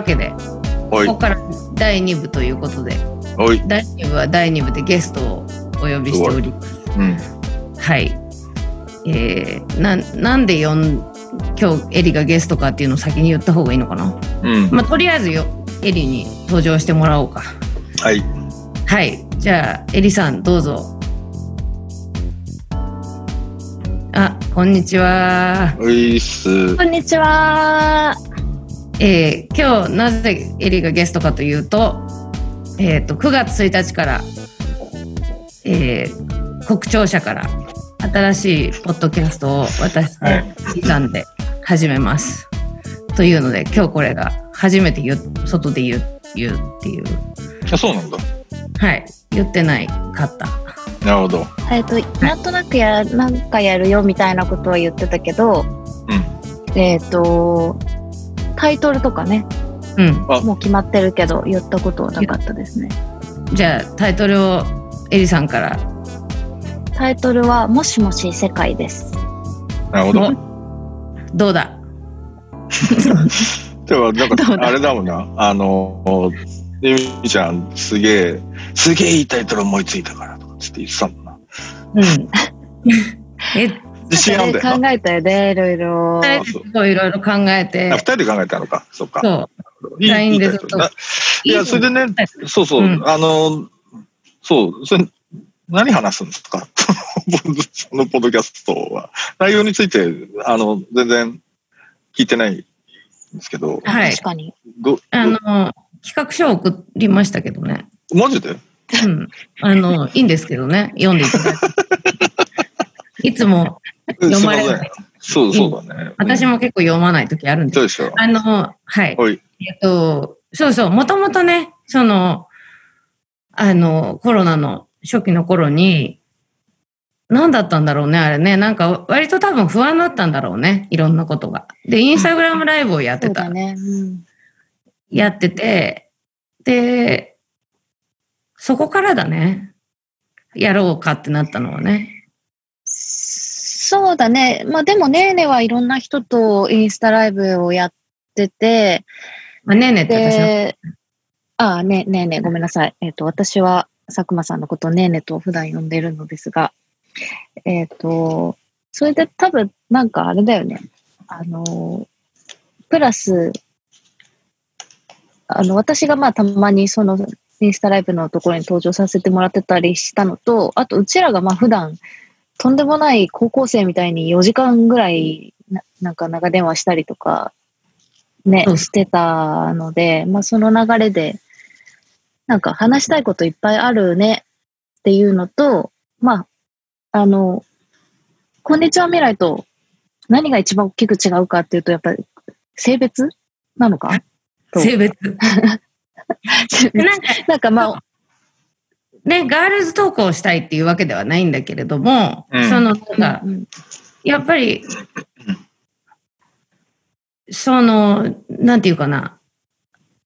わけで。おい。ここから第2部ということで。おい。第2部は第2部でゲストをお呼びしております。うん。はい。えー、ななんで今日エリがゲストかっていうのを先に言った方がいいのかな。うん。まあとりあえずよエリに登場してもらおうか。はい。はい。じゃあエリさんどうぞ。あこんにちは。おいっす。こんにちは。えー今日なぜエリがゲストかというと,、えー、と9月1日から、えー国庁舎から新しいポッドキャストを私とはいエリさんで始めます。というので今日これが初めて言う外で言う言うっていう。あそうなんだ。はい。言ってないかった。なるほど。えっと、なんとなくや、なんかやるよみたいなことは言ってたけど、うん。えっと、タイトルとかね、うん。あ。もう決まってるけど、言ったことはなかったですね。じゃあタイトルをエリさんから。タイトルは、もしもし世界です。なるほど。お。どうだ？でもなんかあれだもんな。あのゆみちゃんすげえすげえいいタイトル思いついたからとかつって言ってたもんな。うん。え自信あんだよ考なえたよね、いろいろ。二人ですごいいろいろ考えて。あ二人で考えたのか。そっか。そう。いい LINE でずっと。いやそれでねそうそう、うん。あのそう。それ何話すんですか？そのポッドキャストは。内容についてあの全然聞いてないんですけど、はい。確かに。どあの企画書を送りましたけどねマジでうんあのいいんですけどね読んでいただいていつも読まれないそうそうだね。私も結構読まない時あるんですそうでしょ。あのはいおい。えっとそうそうもともとねそのあのコロナの初期の頃に何だったんだろうねあれねなんか割と多分不安だったんだろうねいろんなことがでインスタグラムライブをやってたそうだね。うん。やってて、で、そこからだね。やろうかってなったのはね。そうだね。まあでも、ねーねはいろんな人とインスタライブをやってて、まあ、ねえねえって私の。で、ああ、ね、ねえねえ、ごめんなさい。えっ、と、私は佐久間さんのことをねえねえと普段呼んでるのですが、えっ、と、それで多分、なんかあれだよね。あの、プラス、あの、私がまあたまにその、インスタライブのところに登場させてもらってたりしたのと、あと、うちらがまあ普段、とんでもない高校生みたいに4時間ぐらいな、なんか長電話したりとか、ねそう、してたので、まあその流れで、なんか話したいこといっぱいあるねっていうのと、まあ、あの、こんにちは未来と何が一番大きく違うかっていうと、やっぱり性別なのか？と 性別。なんかなんかまあ、ね、ガールズトークをしたいっていうわけではないんだけれども、うんその、なんかうんやっぱり、その、なんていうかな。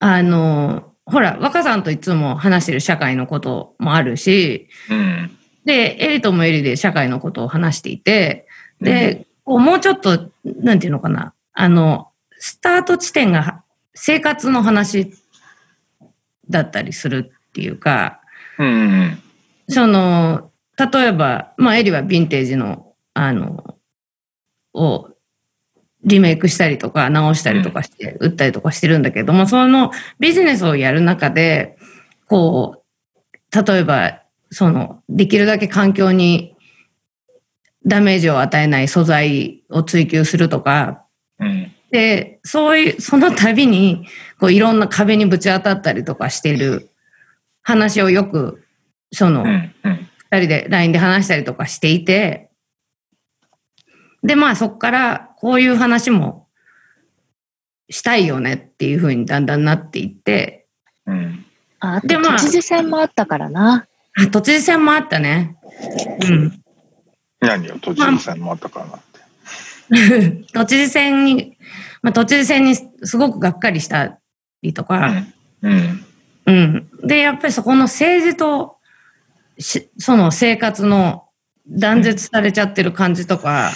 あの、ほら、若さんといつも話してる社会のこともあるし、うん。で、エリともエリで社会のことを話していて、で、こうもうちょっと、なんていうのかな、あの、スタート地点が生活の話だったりするっていうか、うん。その、例えば、まあ、エリはヴィンテージの、あの、をリメイクしたりとか直したりとかして、売ったりとかしてるんだけども、そのビジネスをやる中で、こう、例えば、その、できるだけ環境にダメージを与えない素材を追求するとか、うん。で、そういう、その度に、こう、いろんな壁にぶち当たったりとかしてる話をよく、その、うん。うん。二人で LINE で話したりとかしていて、で、まあそこからこういう話もしたいよねっていうふうにだんだんなっていって、うん。あ、でまあ都知事選もあったからな。あ都知事選もあったね。うん。何よ、都知事選もあったからなって。都知事選に、まあ都知事選にすごくがっかりしたりとか、うん。うん。で、やっぱりそこの政治とし、その生活の断絶されちゃってる感じとか、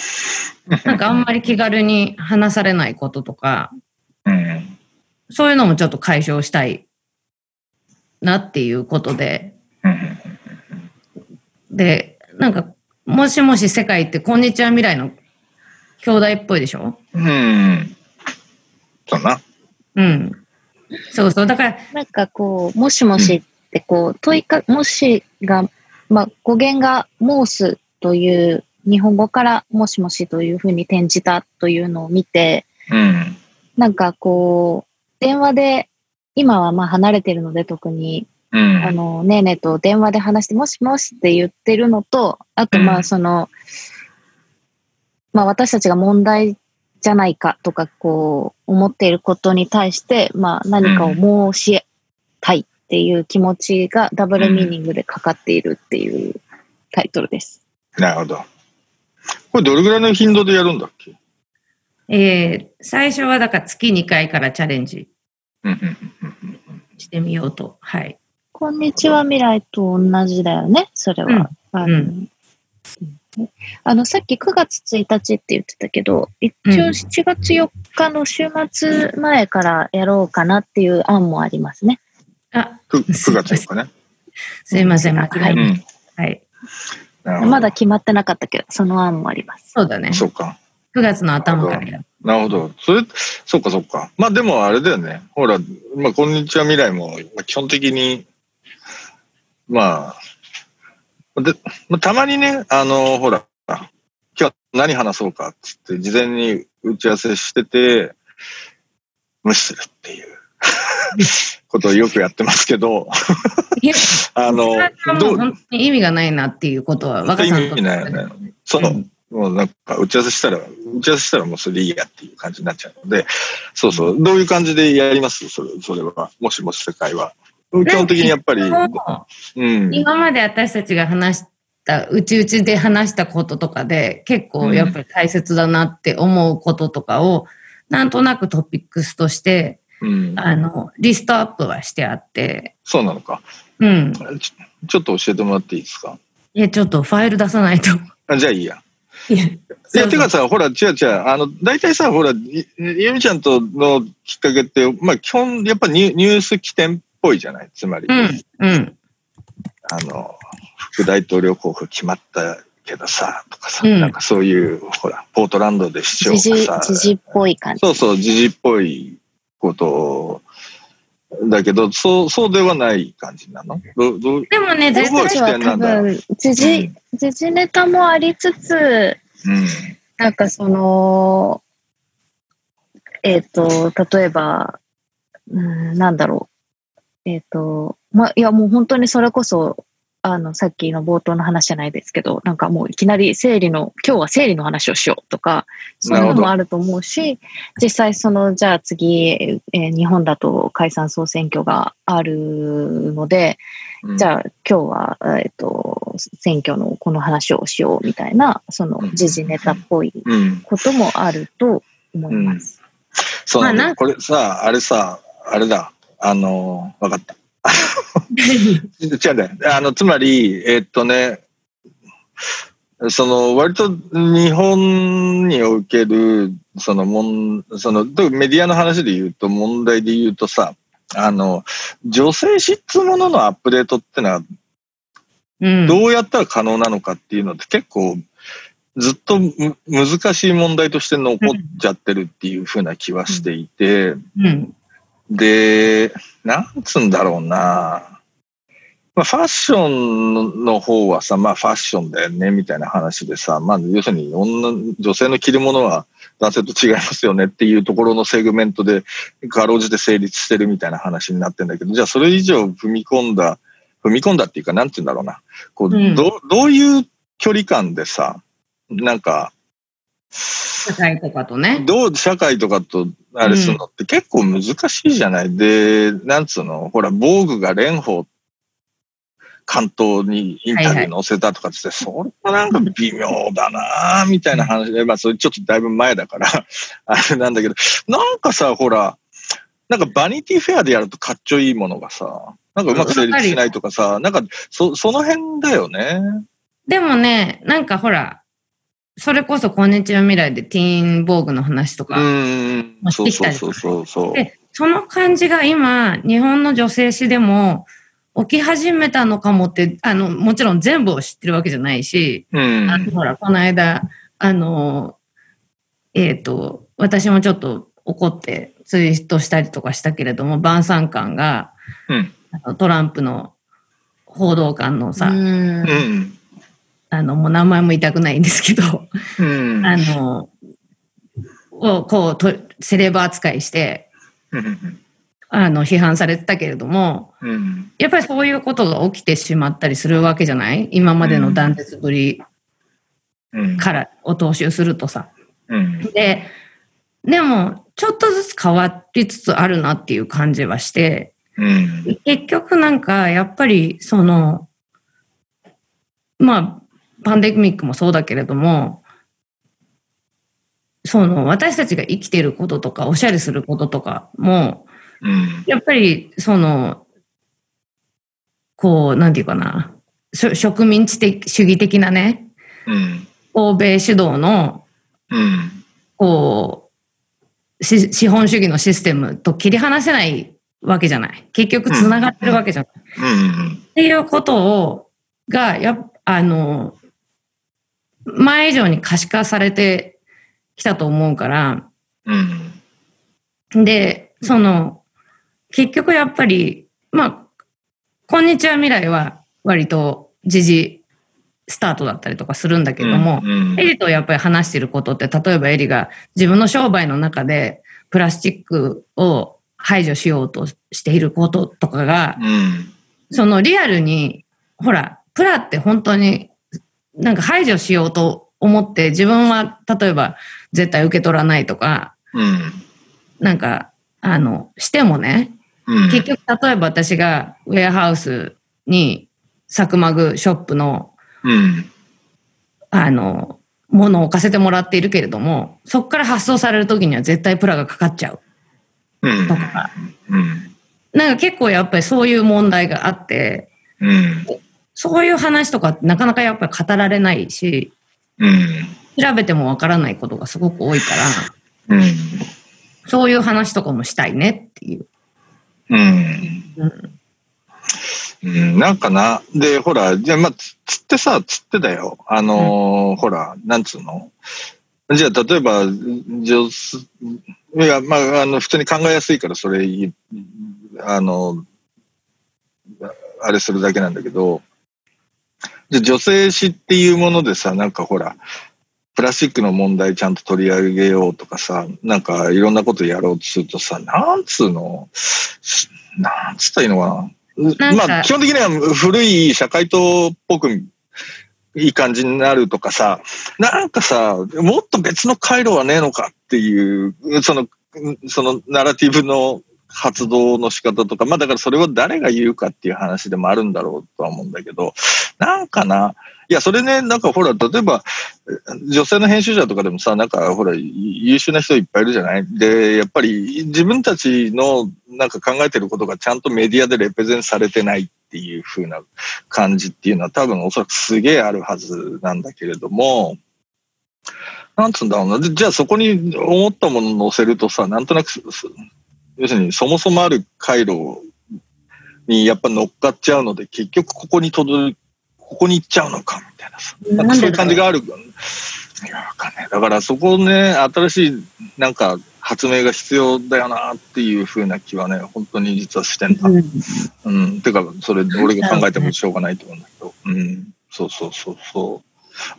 なんかあんまり気軽に話されないこととか、うん。そういうのもちょっと解消したいなっていうことで、うん。で、なんか、もしもし世界ってこんにちは未来の兄弟っぽいでしょ？うん。そうな。うん。そうそう。だから、なんかこう、もしもしってこう、問いか、もしが、まあ、語源がモースという日本語からもしもしというふうに転じたというのを見て、うん。なんかこう、電話で、今はまあ離れてるので特に、うん。あの、ねえねえと電話で話して、もしもしって言ってるのと、あとまうんあその、まあ私たちが問題じゃないかとかこう思っていることに対して、まあ何かを申したいっていう気持ちがダブルミーニングでかかっているっていうタイトルです。なるほど。これどれぐらいの頻度でやるんだっけ？えー最初はだから月2回からチャレンジうんうんうんしてみようと。はい。こんにちは未来と同じだよね、それは。あのうんあの、さっき9月1日って言ってたけど、一応うん7月4日の週末前からやろうかなっていう案もありますね。あ、く 9, 月4日ね。すいません、間違え。た。はい。なるほどまだ決まってなかったけど、その案もあります。そうだね。そうか。9月の頭からやる。なるほど。それ、そっかそっか。まあでもあれだよね。ほら、まあ、こんにちは未来も、まあ基本的に、まあ、で、まあ、たまにね、あの、ほら、今日は何話そうかっつって、事前に打ち合わせしてて、無視するっていう ことをよくやってますけど、あのどう、う？本当に意味がないなっていうことは、若さんと意味ないよね。そう、うんもうなんか打ち合わせしたら、打ち合わせしたらもうそれでいいやっていう感じになっちゃうので、そうそう、どういう感じでやります？それそれは。もしもし世界は。基本的にやっぱり、もうん。今まで私たちが話した、うちうちで話したこととかで、結構やっぱり大切だなって思うこととかを、なんとなくトピックスとして、うん、あの、リストアップはしてあって、そうなのかうん。ちょ。ちょっと教えてもらっていいですか？いや、ちょっとファイル出さないと。あじゃあいいや。いや、いや、てかさ、ほら、違う違う、あの、大体さ、ほら、いゆみちゃんとのきっかけって、まあ、基本、やっぱニュニュース起点っぽいじゃない？つまり、うん、うん、あの、副大統領候補決まったけどさ、とかさ、うん。なんかそういう、ほら、ポートランドで市長がさ、時事っぽい感じ。そうそう、時事っぽいことだけど、そう、そうではない感じなの？どどうでもね、絶対どこが起私は多分、時事、時事ネタもありつつ、うん。なんかその、えっ、と、例えば、うん、なんだろう。えっ、と、まあ、いやもう本当にそれこそ、あの、さっきの冒頭の話じゃないですけど、なんかもういきなり生理の、今日は生理の話をしようとか、そういうのもあると思うし、実際その、じゃあ次、えー日本だと解散総選挙があるので、うんじゃあ今日は、えっ、と、選挙のこの話をしようみたいな、その時事ネタっぽいうん。こともあると思います。そうなんだよまあこれさ、あれさ、あれだ。あの、わかった。違うんだよ。あの、つまり、えっとね、その、割と日本における、そのもん、その、メディアの話で言うと、問題で言うとさ、あの、女性質つもののアップデートってのは、うん。どうやったら可能なのかっていうのって結構、ずっとむ難しい問題として残っちゃってるっていうふうな気はしていて、うん。で、なんつうんだろうな。まあ、ファッションの方はさ、まあファッションだよね、みたいな話でさ、まあ要するに女、女性の着るものは男性と違いますよねっていうところのセグメントで、かろうじて成立してるみたいな話になってんだけど、じゃあそれ以上踏み込んだ、踏み込んだっていうか、なんて言うんだろうな。こう、うんどどういう距離感でさ、なんか、社会とかとね。どう社会とかとあれするのって結構難しいじゃない、で、なんつうの、ほら、防具が蓮舫関東にインタビュー載せたとかっつって、それはなんか微妙だなみたいな話で、まあそれちょっとだいぶ前だから、あれなんだけど、なんかさ、ほら、なんかバニティフェアでやるとかっちょいいものがさ、なんかうまく成立しないとかさ、なんかそその辺だよね。でもね、なんかほら、それこそこんにちは未来でティーンボーグの話とか、してきたりとか。で、その感じが今、日本の女性誌でも起き始めたのかもって、あの、もちろん全部を知ってるわけじゃないし、うん。あのほら、この間、あの、えっ、と、私もちょっと怒ってツイートしたりとかしたけれども、晩餐館が、うん。トランプの報道官のさ、うんうん。あの、もう名前も言いたくないんですけど、うん。あの、をこうと、セレブ扱いして、うん。あの、批判されてたけれども、うん。やっぱりそういうことが起きてしまったりするわけじゃない？今までの断絶ぶりうん。からを踏襲するとさ。うん。で、でも、ちょっとずつ変わりつつあるなっていう感じはして、うん。結局なんか、やっぱり、その、まあ、パンデミックもそうだけれども、その、私たちが生きていることとか、おしゃれすることとかも、うん。やっぱり、その、こう、なんていうかな、植民地的主義的なね、うん。欧米主導の、うん。こう、し資本主義のシステムと切り離せないわけじゃない。結局つながってるわけじゃない。うん。っていうことを、が、やっあの、前以上に可視化されてきたと思うから、うん。で、その、結局やっぱり、まあ、こんにちは未来は割と時事スタートだったりとかするんだけども、うんエリとやっぱり話してることって、例えばエリが自分の商売の中でプラスチックを排除しようとしていることとかが、うん。そのリアルに、ほら、プラって本当になんか排除しようと思って自分は例えば絶対受け取らないとか、うん。なんか、あの、してもね、うん。結局例えば私がウェアハウスにサクマグショップのうん。あの、ものを置かせてもらっているけれども、そこから発送される時には絶対プラがかかっちゃううん。とか、うん。なんか結構やっぱりそういう問題があって、うん。そういう話とかなかなかやっぱり語られないし、うん。調べてもわからないことがすごく多いから、うん。そういう話とかもしたいねっていう。うん。うんうん、なんかな。で、ほら、じゃあ、まあ、つつってさ、つってだよ。あのーほら、なんつうの？じゃあ、例えば、いや、まあ、あの、普通に考えやすいから、それ、いあの、あれするだけなんだけど、じゃあ女性誌っていうものでさ、なんかほら、プラスチックの問題ちゃんと取り上げようとかさ、なんかいろんなことやろうとするとさ、なんつうの、なんつったらいいのかな？まあ、基本的には古い社会党っぽくいい感じになるとかさ、なんかさ、もっと別の回路はねえのかっていう、その、そのナラティブの発動の仕方とか、まあだからそれは誰が言うかっていう話でもあるんだろうとは思うんだけど、なんかな、いや、それね、なんかほら、例えば、女性の編集者とかでもさ、なんかほら、優秀な人いっぱいいるじゃない？で、やっぱり自分たちのなんか考えてることがちゃんとメディアでレペゼンされてないっていう風な感じっていうのは多分おそらくすげえあるはずなんだけれども、なんつうんだろうな。じゃあそこに思ったものを載せるとさ、なんとなく、要するにそもそもある回路にやっぱ乗っかっちゃうので、結局ここに届ここに行っちゃうのかみたいなさ。なんかそういう感じがある。いや、わかんない。だからそこをね、新しいなんか発明が必要だよなっていう風な気はね、本当に実はしてんだ。うん。てか、それ俺が考えてもしょうがないと思うんだけど。うん。そうそうそうそ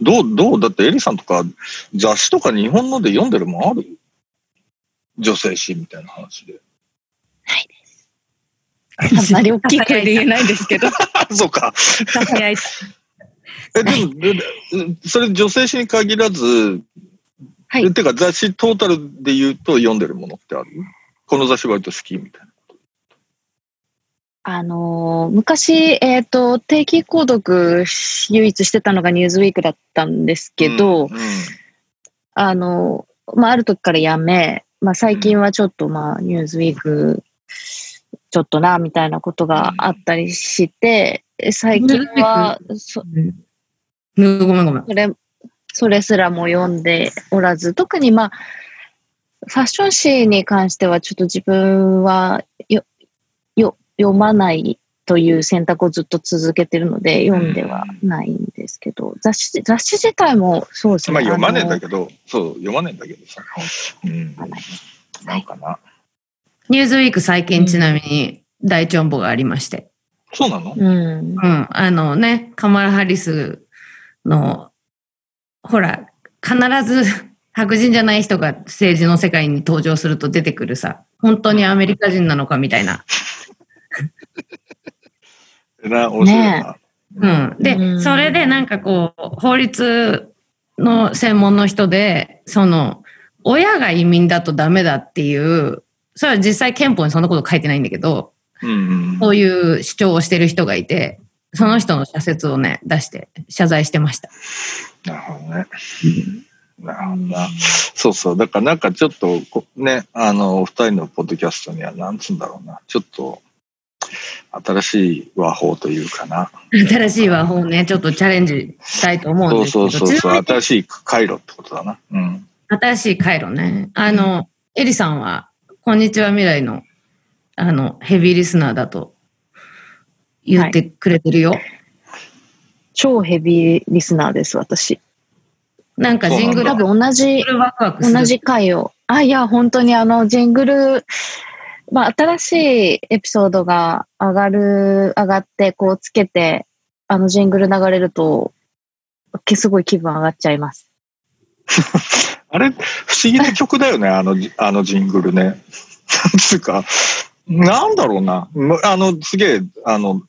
う。どう、どうだってエリさんとか雑誌とか日本ので読んでるもんある？女性誌みたいな話で。あんまり大きい声で言えないですけど。そうか。え、でも、ででそれ女性誌に限らず、はいえてか雑誌トータルで言うと読んでるものってある？この雑誌割と好きみたいな。あのー昔、えっ、と、定期購読唯一してたのがニューズウィークだったんですけど、うんあのーまあ、ある時からやめ、まあ、最近はちょっと、まあ、ニューズウィーク、ちょっとな、みたいなことがあったりして、最近は、そごめんごめん。それ、それすらも読んでおらず、特にまあ、ファッション誌に関してはちょっと自分はよ、よ、読まないという選択をずっと続けてるので、読んではないんですけど、雑誌、雑誌自体もそうですね。まあ読まねえんだど。けど、そう、読まねえんだけどさ。うん。なんかな。ニューズウィーク最近ちなみに大チョンボがありまして。そうなの？うん。うん。あのね、カマラ・ハリスの、ほら、必ず 白人じゃない人が政治の世界に登場すると出てくるさ、本当にアメリカ人なのかみたいな。な、面白いな。うん。で、うんそれでなんかこう、法律の専門の人で、その、親が移民だとダメだっていう、それは実際憲法にそんなこと書いてないんだけど、うんうん。そういう主張をしてる人がいて、その人の社説をね、出して謝罪してました。なるほどね。なるほどな。そうそう。だからなんかちょっとこ、ね、あの、お二人のポッドキャストには、なんつうんだろうな。ちょっと、新しい和法というかな。新しい和法ね、ちょっとチャレンジしたいと思うんそうですけど、そうそうそう。ちなみに新しい回路ってことだな。うん。新しい回路ね。あの、エリさんは、こんにちは未来の、あの、ヘビーリスナーだと言ってくれてるよ。超ヘビーリスナーです、私。なんかジングル多分同じ、ワクワク。同じ回を。あ、いや、本当にあの、ジングル、まあ、新しいエピソードが上がる、上がって、こうつけて、あのジングル流れると、けすごい気分上がっちゃいます。あれ、不思議な曲だよね、あの、あのジングルね。な んつうか、なんだろうな。むあの、すげえ、あの、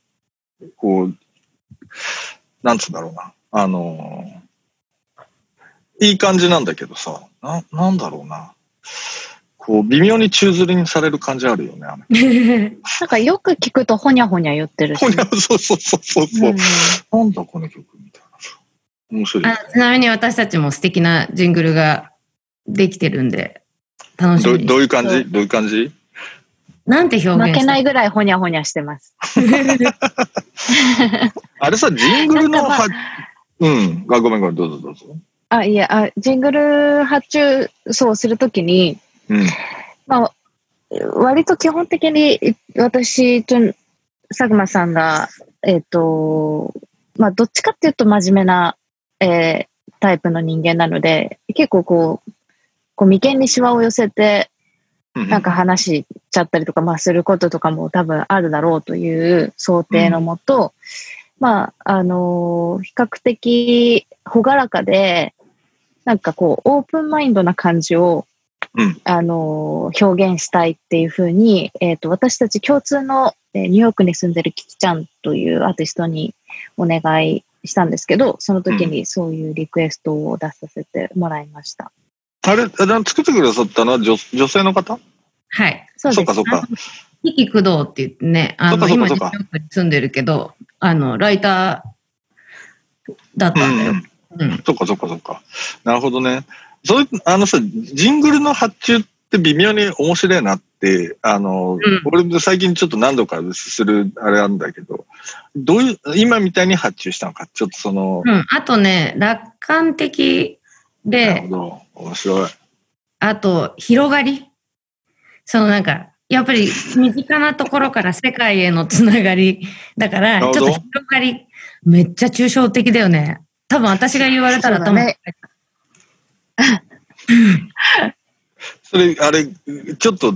こう、なんつうんだろうな。あの、いい感じなんだけどさ、な、なんだろうな。こう、微妙に宙づりにされる感じあるよね。あの なんかよく聞くとほにゃほにゃ言ってるし。ほにゃそうそうそうそうそう、うんなんだこの曲みたいな。面白いあ。ちなみに私たちも素敵なジングルができてるんで、楽しどみにどういう感じ？どういう感じ？なんて表現負けないい。ぐらいほにゃほにゃしてます。あれさ、ジングルのは、うん。あ、ごめんごめん、どうぞどうぞ。あ、いや、あジングル発注そうするときに、うん。まあ、割と基本的に私と佐久間さんが、えっ、と、まあ、どっちかっていうと真面目な、えータイプの人間なので、結構こう、こう眉間にシワを寄せて、うんなんか話しちゃったりとか、まあ、することとかも多分あるだろうという想定のもと、まあ、あのー比較的朗らかで、なんかこう、オープンマインドな感じを、うん。あのー表現したいっていうふうに、えっ、と、私たち共通の、えーニューヨークに住んでるキキちゃんというアーティストにお願いしたんですけど、その時にそういうリクエストを出させてもらいました。あれ、作ってくださったの？は女女性の方？はい。そうですそっかそっか。キキ工藤って言ってね、あの、今、ニューヨークに住んでるけど、あの、ライターだったんだよ。うん。そっかそっかそっか。なるほどね。そういう、あのさ、ジングルの発注って微妙に面白いなって、あの、ん俺も最近ちょっと何度かするあれなんだけど、どういう、今みたいに発注したのか、ちょっとその、うん。あとね、楽観的なるでほ、ど。面白い。あと、広がり。そのなんか、やっぱり身近なところから世界へのつながり。だから、ちょっと広がり、めっちゃ抽象的だよね。多分私が言われたら多分、そうだね それ、あれ、ちょっと、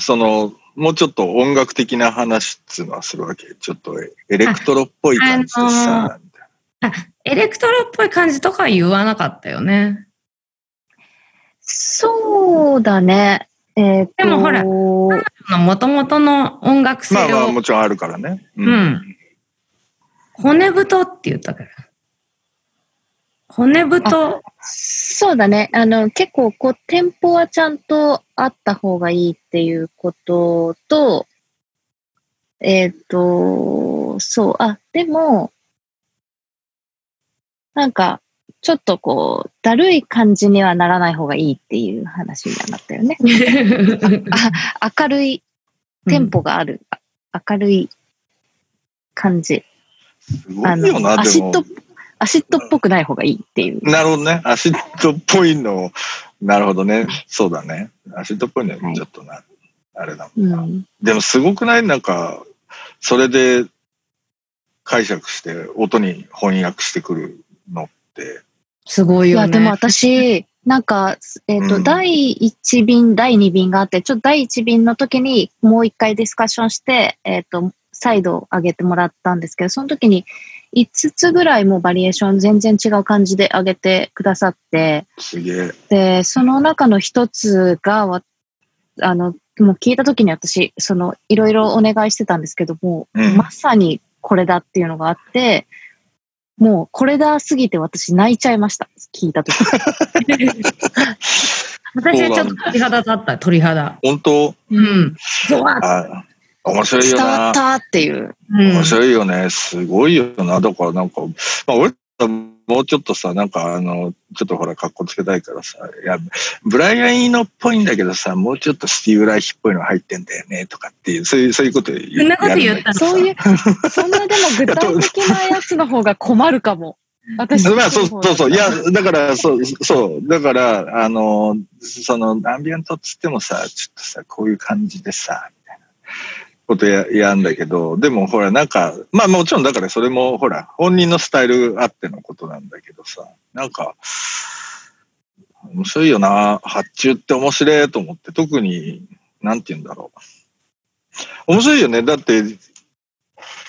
その、もうちょっと音楽的な話っていうのはするわけ？ちょっとエレクトロっぽい感じでさ、みたいエレクトロっぽい感じとかは言わなかったよね。そうだね。えっ、とでもほらもともとの音楽性を、なまあまあ、もちろんあるからね。うん骨太って言ったから。骨太、そうだね。あの、結構、こう、テンポはちゃんとあった方がいいっていうことと、えっ、と、そう、あ、でも、なんか、ちょっとこう、だるい感じにはならない方がいいっていう話にはなったよね。あ明るい、テンポがある、あ明るい感じ。すごいよな、でもアシッド。、アシッドっぽくない方がいいっていう。なるほどね。アシッドっぽいの、なるほどね。そうだね。アシッドっぽいのはちょっとな、あれだもんな。うん。でもすごくない？なんか、それで解釈して音に翻訳してくるのって。すごいよね。いや、でも私、なんか、えっ、と、うん第1便、第2便があって、ちょっと第1便の時にもう一回ディスカッションして、えっ、と、再度上げてもらったんですけど、その時に5つぐらいもうバリエーション全然違う感じで上げてくださって。で、その中の一つが、わあの、もう聞いた時に私、その、いろいろお願いしてたんですけども、うんまさにこれだっていうのがあって、もうこれだすぎて私泣いちゃいました。聞いた時。私はちょっと鳥肌立った、鳥肌。本当うん。ゾワッあ面白いよな。伝わったっていう。うん面白いよね。すごいよな。だからなんか、まあ俺もうちょっとさ、なんかあの、ちょっとほら、格好つけたいからさ、いや、ブライアン・イーノっぽいんだけどさ、もうちょっとスティーブ・ライヒっぽいの入ってんだよね、とかっていう、そういう、そういうこと言うそんなこと言ったの？そういう、そんなでも具体的なやつの方が困るかも。私まあ、そうそうそう。いや、だから、そう、そう。だから、あの、その、アンビエントっつってもさ、ちょっとさ、こういう感じでさ、みたいなことややんだけど、でもほら、なんか、まあもちろんだからそれもほら、本人のスタイルあってのことなんだけどさ、なんか、面白いよな。発注って面白いと思って、特に、なんて言うんだろう。面白いよね。だって、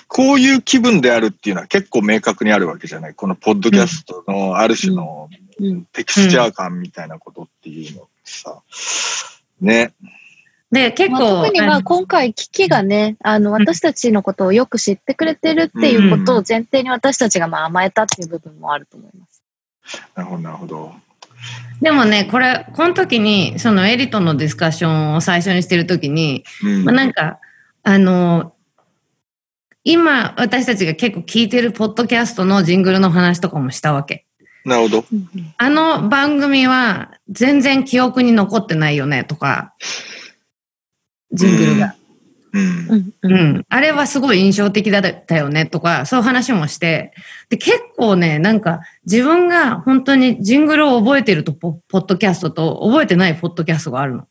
こういう気分であるっていうのは結構明確にあるわけじゃない。このポッドキャストのある種のうん。テクスチャー感みたいなことっていうのってさ、ね。で、結まあ、構、特にまあ今回危機がね、あの私たちのことをよく知ってくれてるっていうことを前提に私たちがまあ甘えたっていう部分もあると思います。なるほど、なるほど。でもね、これ、この時に、そのエリとのディスカッションを最初にしてる時に、うんまあ、なんか、あの、今、私たちが結構聞いてるポッドキャストのジングルの話とかもしたわけ。なるほど。あの番組は全然記憶に残ってないよねとか、ジングルが。うん。うん。あれはすごい印象的だったよねとか、そういう話もして、で、結構ね、なんか自分が本当にジングルを覚えてるとポポッドキャストと覚えてないポッドキャストがあるの。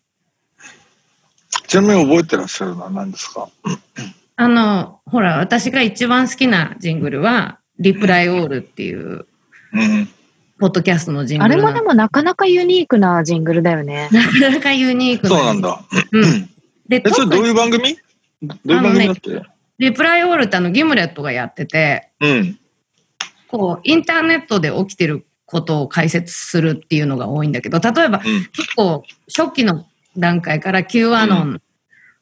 ちなみに覚えてらっしゃるのは何ですか？あの、ほら、私が一番好きなジングルは、リプライオールっていう、うん。ポッドキャストのジンあれグルなのもでもなかなかユニークなジングルだよね。なかなかユニークそうなん。だ。うん。で、え、それどういう番組？どういう番組だって、リプライオールってあの、ギムレットがやってて、うん。こう、インターネットで起きてることを解説するっていうのが多いんだけど、例えばうん。結構初期の段階から Q アノン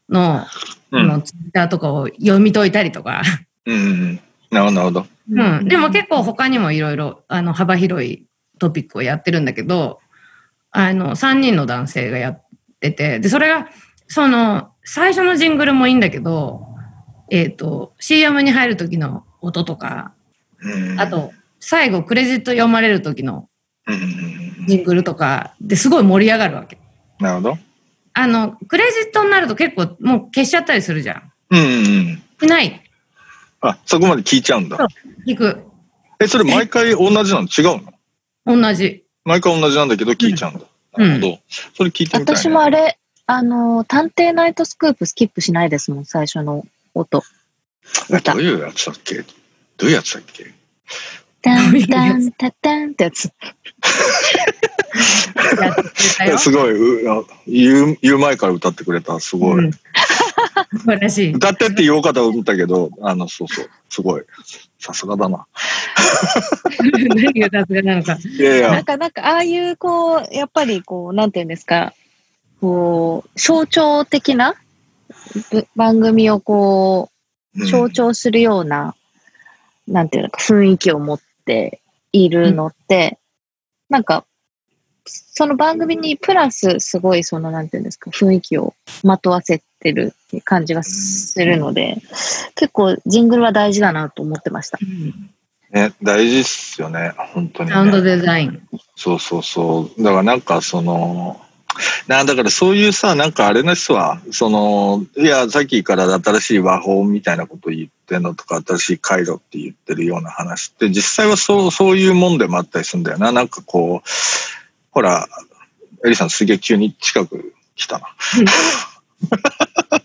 の,、うん。のツイッターとかを読み解いたりとか、うんうん。なるほど、なるほど。うん、でも結構他にもいろいろあの幅広いトピックをやってるんだけど、あの、3人の男性がやってて、で、それが、その、最初のジングルもいいんだけど、えっ、と、CM に入る時の音とか、うん。あと、最後クレジット読まれる時の。ジングルとかですごい盛り上がるわけ。なるほど。あの、クレジットになると結構もう消しちゃったりするじゃん。うんうんうん。しない。あ、そこまで聞いちゃうんだ。聞く。え、それ毎回同じなの？違うの？同じ。毎回同じなんだけど聞いちゃうんだ。うんなるほど。それ聞いてみたい、ね。私もあれ、あの、探偵ナイトスクープスキップしないですもん、最初の音。えどういうやつだっけ？どういうやつだっけ？タンタンタタンってやつ。すごい、うあ言う、言う前から歌ってくれた。すごい。うん素晴らしい。歌ってって言おうかと思ったけど、あの、そうそう。すごい。さすがだな。何がさすがなのか。いやいや。なんか、なんか、ああいう、こう、やっぱり、こう、なんていうんですか、こう、象徴的なぶ番組をこう、うん象徴するような、なんていうのか、雰囲気を持っているのって、なんか、その番組にプラス、すごい、その、なんていうんですか、雰囲気をまとわせてる感じがするので、結構、ジングルは大事だなと思ってました。ね、大事っすよね。本当に、ね。サウンドデザイン。そうそうそう。だからなんかその、なだからそういうさ、なんかあれですわ、その、いや、さっきから新しい和法みたいなこと言っってんのとか、新しい回路って言ってるような話って、実際はそう、そういうもんでもあったりするんだよな。なんかこう、ほら、エリさんすげえ急に近く来たな。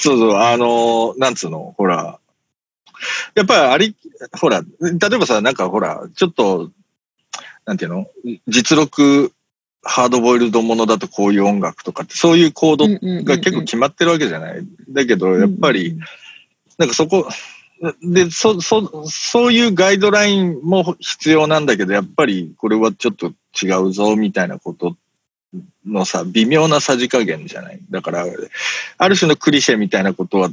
そうそう、あの、なんつうの、ほら、やっぱりあり、ほら、例えばさ、なんかほら、ちょっと、なんていうの実録ハードボイルドものだとこういう音楽とかって、そういうコードが結構決まってるわけじゃない。だけど、やっぱり、なんかそこ、で、そ、そ、そういうガイドラインも必要なんだけど、やっぱりこれはちょっと違うぞ、みたいなことのさ、微妙なさじ加減じゃない。だから、ある種のクリシェみたいなことは、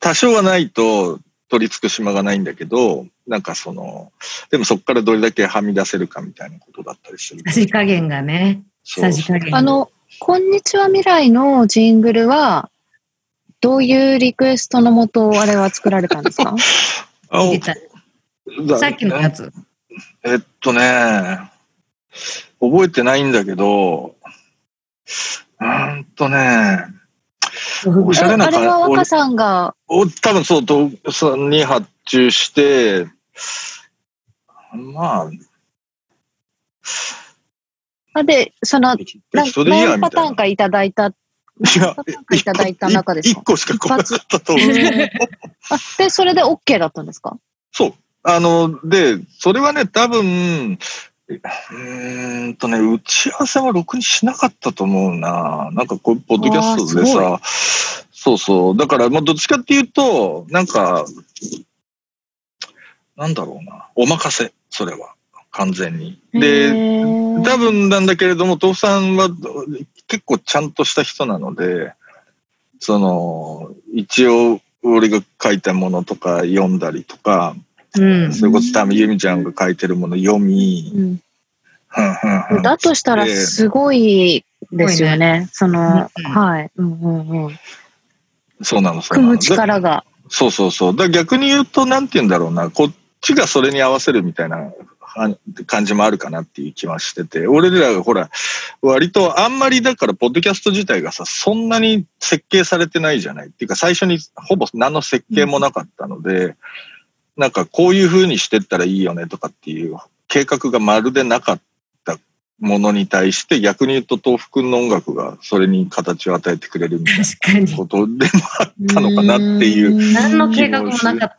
多少はないと取り付く島がないんだけど、なんかその、でもそこからどれだけはみ出せるかみたいなことだったりする。さじ加減がね。さじ加減。あの、こんにちは未来のジングルは、どういうリクエストのもと、あれは作られたんですか？さっきのやつ。えっとね、覚えてないんだけど、うんとね、おしゃれなあれは若さんが。多分そう、とさんに発注して、まあ。あで、その、何パターンかいただいた。いや、いただいた中ですか ?1 個しか来なかったと思う。で、それで OK だったんですか？そう。あの、で、それはね、多分、うんとね、打ち合わせはろくにしなかったと思うな。なんかこう、ポッドキャストでさ、そうそう。だから、まあ、どっちかっていうと、なんか、なんだろうな。お任せ、それは。完全に。で、多分なんだけれども、豆腐さんは結構ちゃんとした人なので、その、一応、俺が書いたものとか読んだりとか、うん、それこそ多分由美ちゃんが書いてるもの読み、うん、だとしたらすごいですよね。その、うん、はい。うんうんうん。そうなの、組む力が。そうそうそう。だ逆に言うと、なんて言うんだろうな、こっちがそれに合わせるみたいな感じもあるかなっていう気はしてて、俺らがほら、割とあんまりだから、ポッドキャスト自体がさ、そんなに設計されてないじゃない。っていうか、最初にほぼ何の設計もなかったので、うん。なんかこういう風にしてったらいいよねとかっていう計画がまるでなかったものに対して逆に言うと豆腐くんの音楽がそれに形を与えてくれるみたいなことでもあったのかなっていう。何の計画もなかった。よね。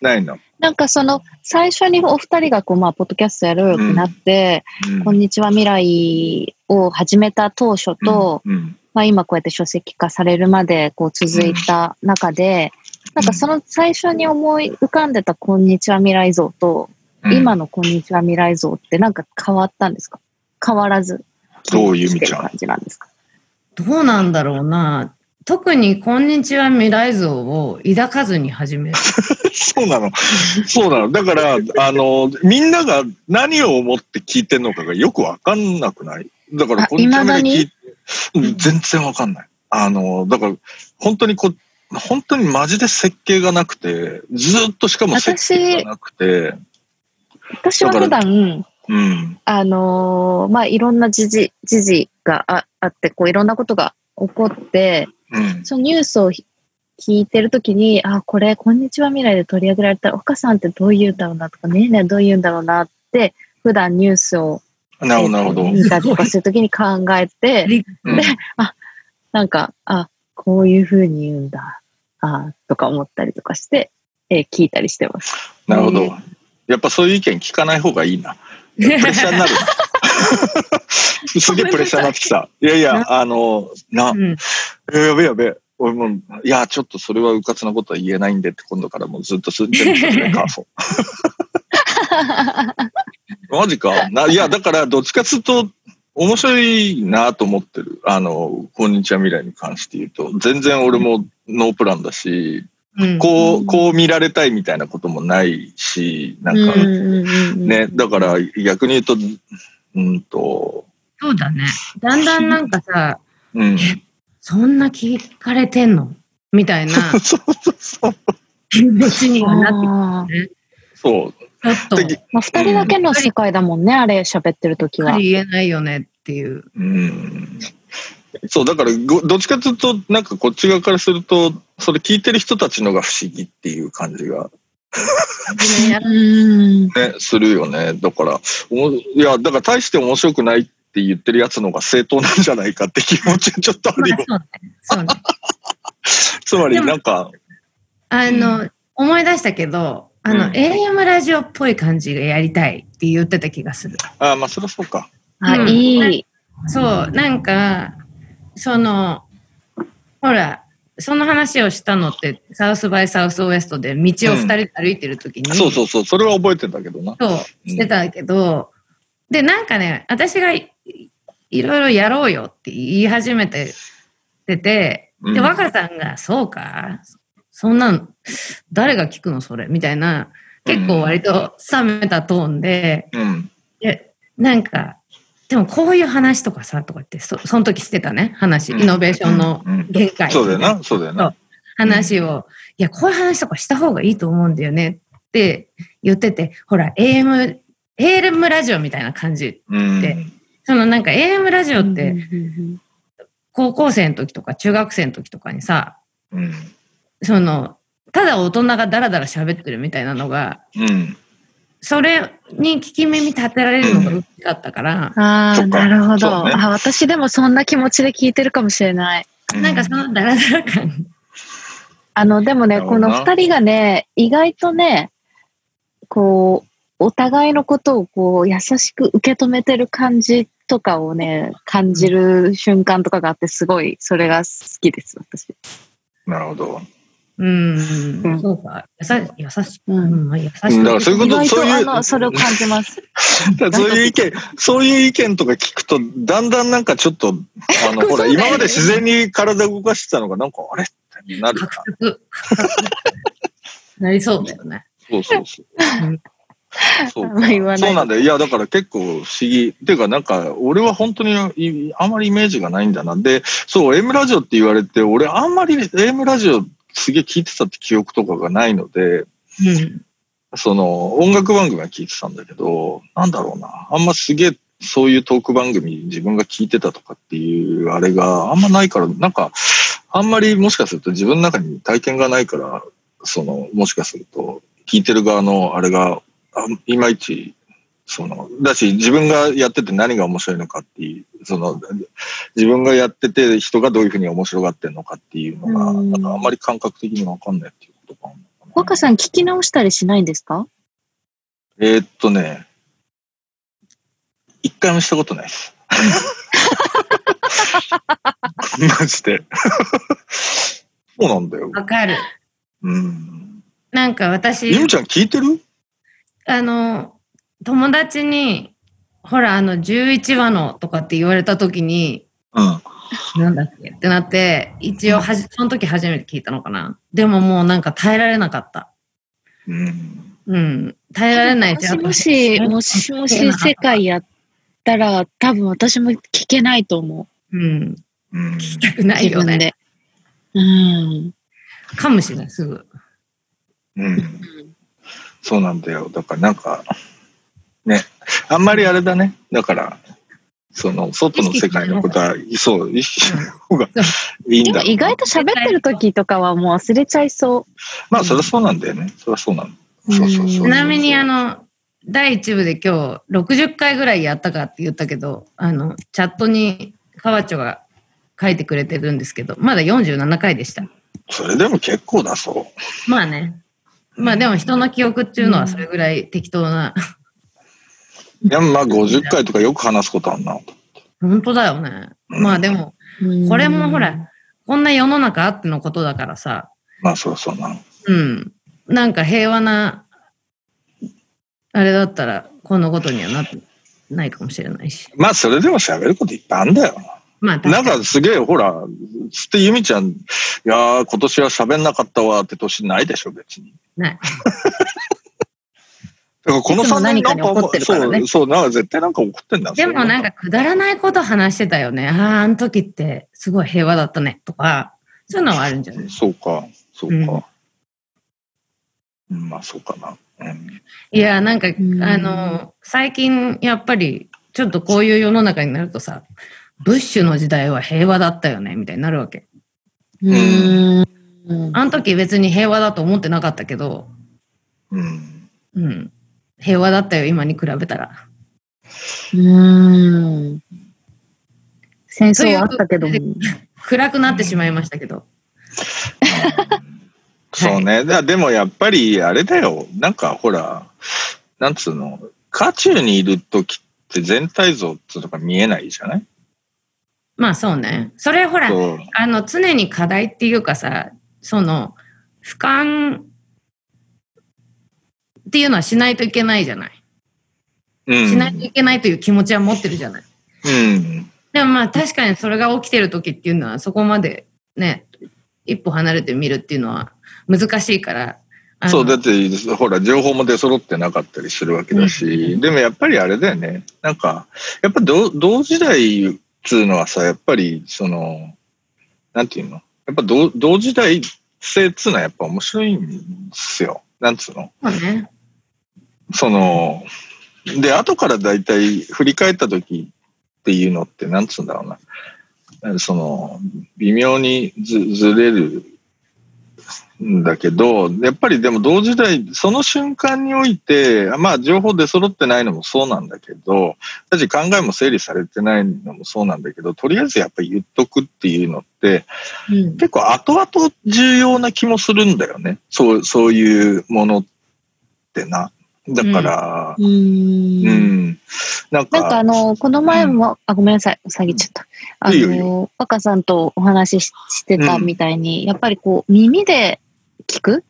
ないの。なんかその最初にお二人がこうまあポッドキャストやろうよってなって、うん。うん、こんにちは未来を始めた当初と、うん、まあ今こうやって書籍化されるまでこう続いた中で、なんかその最初に思い浮かんでたこんにちは未来像と、今のこんにちは未来像ってなんか変わったんですか？変わらず。どういう意味感じなんですか？どうなんだろうな。特にこんにちは未来像を抱かずに始める。そうなの。そうなの。だから、あの、みんなが何を思って聞いてんのかがよくわかんなくない？だから、こんにちは未来全然わかんない。あの、だから、本当にこう、本当にマジで設計がなくて、ずっとしかも設計がなくて。私は普段、うん、あのー、まあ、いろんな時事、時事がああって、こう、いろんなことが起こって、うん、そのニュースを聞いてるときに、あ、これ、こんにちは未来で取り上げられたら、岡さんってどう言うんだろうなとか、ねえねえどう言うんだろうなって、普段ニュースを、なるほど。見たりとかするときに考えて、で、あ、なんか、あ、こういうふうに言うんだああ、とか思ったりとかして、えー、聞いたりしてます。なるほど。やっぱそういう意見聞かない方がいいな。プレッシャーになる。すげえプレッシャーになってきた。いやいや、あの、な、うん、えやべやべ。俺も、いや、ちょっとそれはうかつなことは言えないんでって、今度からもうずっとす全部それカーフ マジか。ないや、だから、どっちかっつうと、面白いなと思ってる。あの、こんにちは未来に関して言うと、全然俺もノープランだし、こう、こう見られたいみたいなこともないし、なんか、ね、だから逆に言うと、うんと。そうだね。だんだんなんかさ、うん、そんな聞かれてんの？みたいな気持ちにはなってくるね。そう。ちょっと。まあ、二人だけの世界だもんね、あれ喋ってる時は。言えないよねっていう。うん。そう、だからご、どっちかというと、なんかこっち側からすると、それ聞いてる人たちのが不思議っていう感じがうん。ね、するよね。だから、いや、だから大して面白くないって言ってるやつの方が正当なんじゃないかって気持ちがちょっとあるよ。つまりなんか、あの、思い出したけど、あの、うん AM ラジオっぽい感じがやりたいって言ってた気がする。あまあ、そりゃそうか。あ、うんいい。そう、なんか、その、ほら、その話をしたのって、サウスバイサウスウエストで道を二人で歩いてる時に、そうそうそう、それは覚えてんだけどな。そう、してたけど、で、なんかね、私がいいろいろやろうよって言い始めててて、うん。で、若さんが、そうか？そんなん、誰が聞くのそれ？みたいな、結構割と冷めたトーンで、うん。で、なんか、でもこういう話とかさ、とかって、そその時してたね、話、うんイノベーションのうん限界。そうだよな、そうだよな。話を、いや、こういう話とかした方がいいと思うんだよねって言ってて、ほら、AM、AM ラジオみたいな感じ。うん。でそのなんか AM ラジオっうんて、うん高校生の時とか中学生の時とかにさ、うん。その、ただ大人がダラダラ喋ってるみたいなのが、うん。それに聞き耳立てられるのがうちだったから、ああ、なるほそうねど。あ、私でもそんな気持ちで聞いてるかもしれない。なんかそのダラダラ感。あの、でもね、この二人がね、意外とね、こう、お互いのことをこう、優しく受け止めてる感じとかをね、感じる瞬間とかがあって、すごい、それが好きです、私。なるほど。うん、うんそうか。優し優しく、ううんん、まあ優しく。うんだからそういうことそういうそれを感じます。そういう意見、そういう意見とか聞くと、だんだんなんかちょっと、あの、ほら、今まで自然に体動かしてたのが、なんか、あれってなるな獲。得。なりそうだよね。そうそうそう。そうか あんま言わないそうなんだよ。いや、だから結構不思議。っていうか、なんか、俺は本当にいあんまりイメージがないんだな。で、そう、M ラジオって言われて、俺あんまり M ラジオすげえ聞いてたって記憶とかがないので、その音楽番組は聞いてたんだけど、なんだろうな。あんますげえそういうトーク番組自分が聞いてたとかっていうあれがあんまないから、なんか、あんまりもしかすると自分の中に体験がないから、その、もしかすると聞いてる側のあれが、いまいち、その、だし自分がやってて何が面白いのかっていう、その、自分がやってて人がどういうふうに面白がってるのかっていうのが、うんなんかあんまり感覚的にわかんないっていうことかな。若さん聞き直したりしないんですか？えーっとね、一回もしたことないです。マジで。そうなんだよ。わかる。うん。なんか私、ゆみちゃん聞いてる？あの、友達に、ほら、あの、11話のとかって言われた時に、うん。なんだっけ？ってなって、一応はじ、その時初めて聞いたのかな。でももうなんか耐えられなかった。うん。うん。耐えられないもしもし、もしもし世界やったら、多分私も聞けないと思うん。うん。聞きたくなう。いよね。自分で。うん。かもしれない、すぐ。うん。そうなんだよ。だからなんか、ね。あんまりあれだね。だから、その、外の世界のことは、そう、意識した方がいいんでだろう意外と喋ってる時とかはもう忘れちゃいそまあ、そりゃそうなんだよね。そりゃそうなんだ。う。そうそうそうちなみに、あの、第1部で今日60回ぐらいやったかって言ったけど、あの、チャットに河内が書いてくれてるんですけど、まだ47回でした。それでも結構だそまあね。う。まあでも人の記憶っていうのはそれぐらい適当な。いや、まあ50回とかよく話すことあんな。本当だよね。うんまあでも、うんこれもほら、こんな世の中あってのことだからさ、まあそりゃそうな。うん。なんか平和な、あれだったら、このことにはなってないかもしれないし。まあそれでも喋ることいっぱいあんだよ。まあ確なんかすげえ、ほら、つってゆみちゃん、いやー、今年は喋んなかったわって年ないでしょ、別に。ない。だからこのいつも3年なんか何かに怒ってるからねそう、そう、なんか絶対なんか怒ってんだよでもなんかくだらないこと話してたよね。ああ、あの時ってすごい平和だったね。とか、そういうのはあるんじゃない？そうか、そうか。うん、まあそうかな。うん。いや、なんか、んあの、最近やっぱり、ちょっとこういう世の中になるとさ、ブッシュの時代は平和だったよね、みたいになるわけ。うーん。あの時別に平和だと思ってなかったけど、うん。うん。平和だったよ、今に比べたら。うーん。戦争はあったけども。暗くなってしまいましたけど。そうね。だでもやっぱりあれだよ。なんかほら、なんつうの、渦中にいる時って全体像っていうのが見えないじゃない？まあそうね。それほら。あの、常に課題っていうかさ、その、俯瞰っていうのはしないといけないじゃない。うん。しないといけないという気持ちは持ってるじゃない。うん。でもまあ確かにそれが起きてる時っていうのはそこまでね、一歩離れてみるっていうのは難しいから。そう、だって、ほら、情報も出揃ってなかったりするわけだし、でもやっぱりあれだよね。なんか、やっぱ同同時代っつうのはさ、やっぱり、その、なんていうの？やっぱ同同時代性っつうのはやっぱ面白いんですよ。なんつうの？ね。その、で、後から大体振り返った時っていうのって、なんつうんだろうな。その、微妙にずずれるんだけど、やっぱりでも同時代、その瞬間において、まあ情報出揃ってないのもそうなんだけど、だし考えも整理されてないのもそうなんだけど、とりあえずやっぱり言っとくっていうのって、うん。結構後々重要な気もするんだよね。そう、そういうものってな。だから、うー。うんん。なんか、なんかあの、この前も、あ、ごめんなさい、下げちゃった。あいいよいいの、若さんとお話しししてたみたいに、やっぱりこう、耳で聞く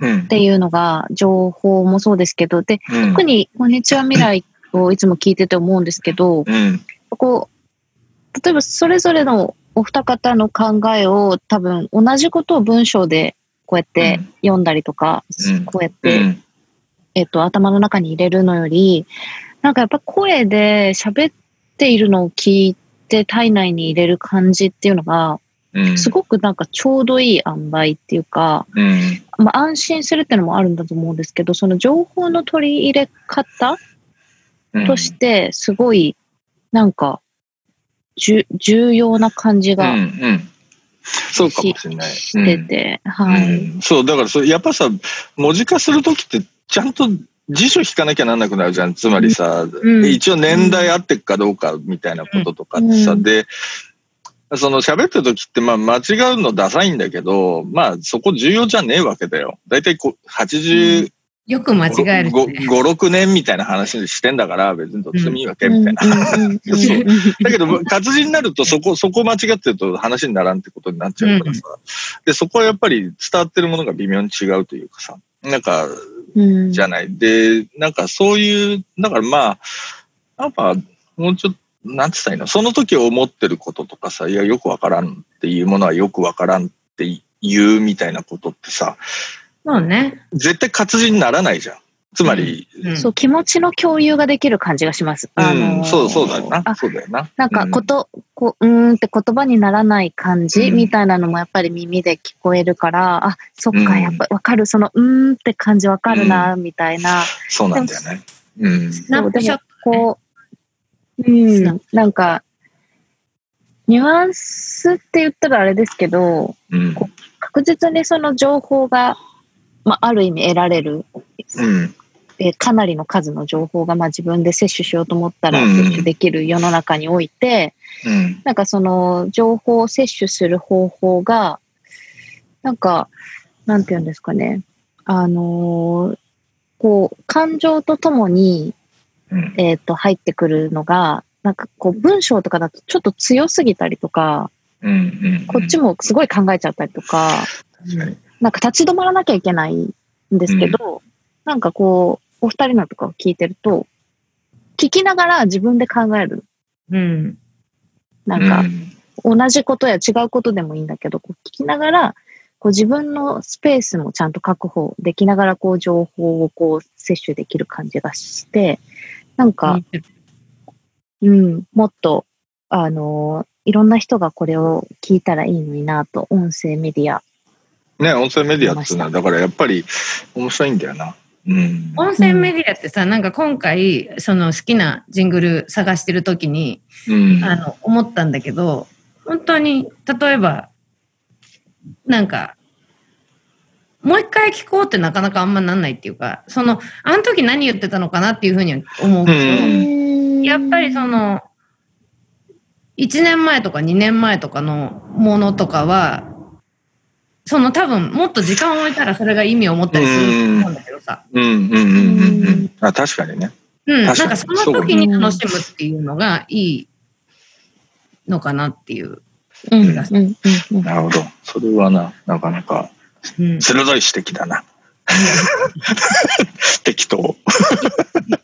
うんっ。ていうのが、情報もそうですけど、で、うん特に、こんにちは未来をいつも聞いてて思うんですけど、うん。こう、例えばそれぞれのお二方の考えを多分同じことを文章でこうやって読んだりとか、うんこうやっうて、ん。えっと、頭の中に入れるのより、なんかやっぱ声で喋っているのを聞いて体内に入れる感じっていうのが、うん。すごくなんかちょうどいい塩梅っていうか、うん。まあ安心するっていうのもあるんだと思うんですけど、その情報の取り入れ方うんとして、すごい、なんか、じゅ重要な感じうん。がうん。そうかもしれない。してて、はい。うんそう、だからそれ、やっぱさ、文字化するときって、ちゃんと辞書引かなきゃなんなくなるじゃん。つまりさ、うん一応年代合ってっかどうかみたいなこととかってさ、うんで、その喋ってる時って、まあ間違うのダサいんだけど、まあそこ重要じゃねえわけだよ。だいたいこう80、よく間違えるし5、ね。6年みたいな話してんだから、別にどっちでもいいわけみたいな。だけど、活字になると、そこ、そこ間違ってると話にならんってことになっちゃうからさ。で、そこはやっぱり伝わってるものが微妙に違うというかさ。なんか、うんじゃない。で、なんかそういう、だからまあ、なんか、もうちょっと、なんつったらいいの？その時思ってることとかさ、いや、よくわからんっていうものはよくわからんって言うみたいなことってさ、そうね。絶対活字にならないじゃん。つまり、うんそう、気持ちの共有ができる感じがします。うん、あのーそう、そうだよな。あそうだよな。なんかうんこと、こう、うーんって言葉にならない感じうんみたいなのもやっぱり耳で聞こえるから、あ、そっか、うんやっぱわかる、その、うーんって感じわかるな、みたいな。そうなんだよね。うん。スナップショットそうでもこう、うん、なんか、ニュアンスって言ったらあれですけど、うん。確実にその情報が、まあ、ある意味得られる、うん。えーかなりの数の情報が、まあ、自分で摂取しようと思ったらうん摂取できる世の中において、うん。なんかその情報を摂取する方法が、なんか、なんていうんですかね、あのーこう、感情とともに、うん。えっ、と、入ってくるのが、なんかこう、文章とかだとちょっと強すぎたりとか、うん。うん。こっちもすごい考えちゃったりとか、確かに。なんか立ち止まらなきゃいけないんですけど、なんかこう、お二人のとかを聞いてると、聞きながら自分で考える。うん。なんか、うん同じことや違うことでもいいんだけど、こう聞きながら、こう自分のスペースもちゃんと確保できながら、こう情報をこう摂取できる感じがして、なんか、うん、もっと、あのいろんな人がこれを聞いたらいいのになと、音声メディア。ね、音声メディアっていうのは、だからやっぱり面白いんだよな。うん。温泉メディアってさ、なんか今回、その好きなジングル探してる時に、うん。あの、思ったんだけど、本当に、例えば、なんか、もう一回聞こうってなかなかあんまなんないっていうか、その、あの時何言ってたのかなっていうふうには思うけど、うんやっぱりその、1年前とか2年前とかのものとかは、その多分もっと時間を置いたらそれが意味を持ったりすると思うんだけどさ。うんうんうんうんうん。あ、確かにね。うん。なん確かその時に楽しむっていうのがいいのかなっていう。うんうんうんうんなるほど。それはな、なかなかうん。鋭い指摘だな。適当。そ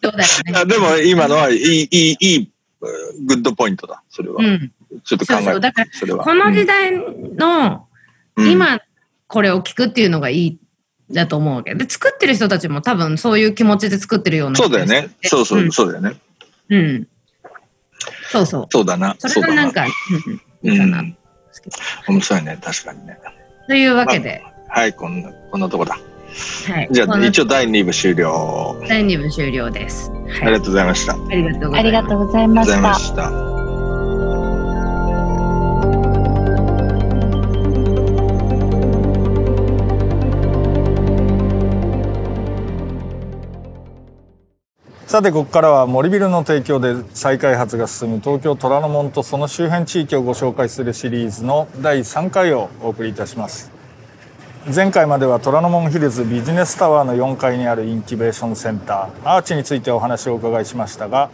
うだよあね。でも今のはいい、いい、いい、うんグッドポイントだ。それは。うん。ちょっと考えそうそう。だから、それは。この時代のうん、今これを聞くっていうのがいいだと思うわけで作ってる人たちも多分そういう気持ちで作ってるようなそうだよね。そうそう、そうだよね。うん、うん、そうそうそうだな。そ。れがなんかうんいいかな、うん面白いね。確かにね。というわけで、はい、こんな、こんなとこだ。はい、じゃあ、一応第2部終了。第2部終了です、はい、ありがとうございました。ありがとうございま。した。さてここからは森ビルの提供で再開発が進む東京虎ノ門とその周辺地域をご紹介するシリーズの第3回をお送りいたします。前回までは虎ノ門ヒルズビジネスタワーの4階にあるインキュベーションセンターアーチについてお話をお伺いしましたが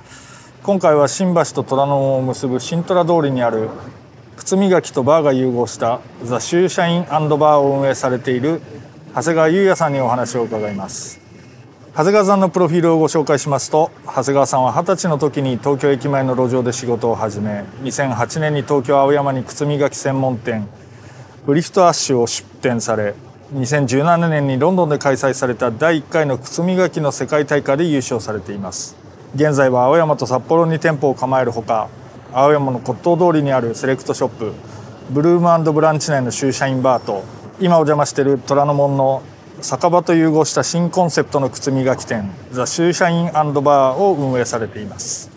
今回は新橋と虎ノ門を結ぶ新虎通りにある靴磨きとバーが融合したザ・シューシャインバーを運営されている長谷川優也さんにお話を伺います。長谷川さんのプロフィールをご紹介しますと長谷川さんは二十歳の時に東京駅前の路上で仕事を始め2008年に東京青山に靴磨き専門店ブリフトアッシュを出店され2017年にロンドンで開催された第1回の靴磨きの世界大会で優勝されています。現在は青山と札幌に店舗を構えるほか青山の骨董通りにあるセレクトショップブルームブランチ内のシューシャインバーと今お邪魔している虎ノ門の酒場と融合した新コンセプトの靴磨き店ザ・シューシャインバーを運営されています。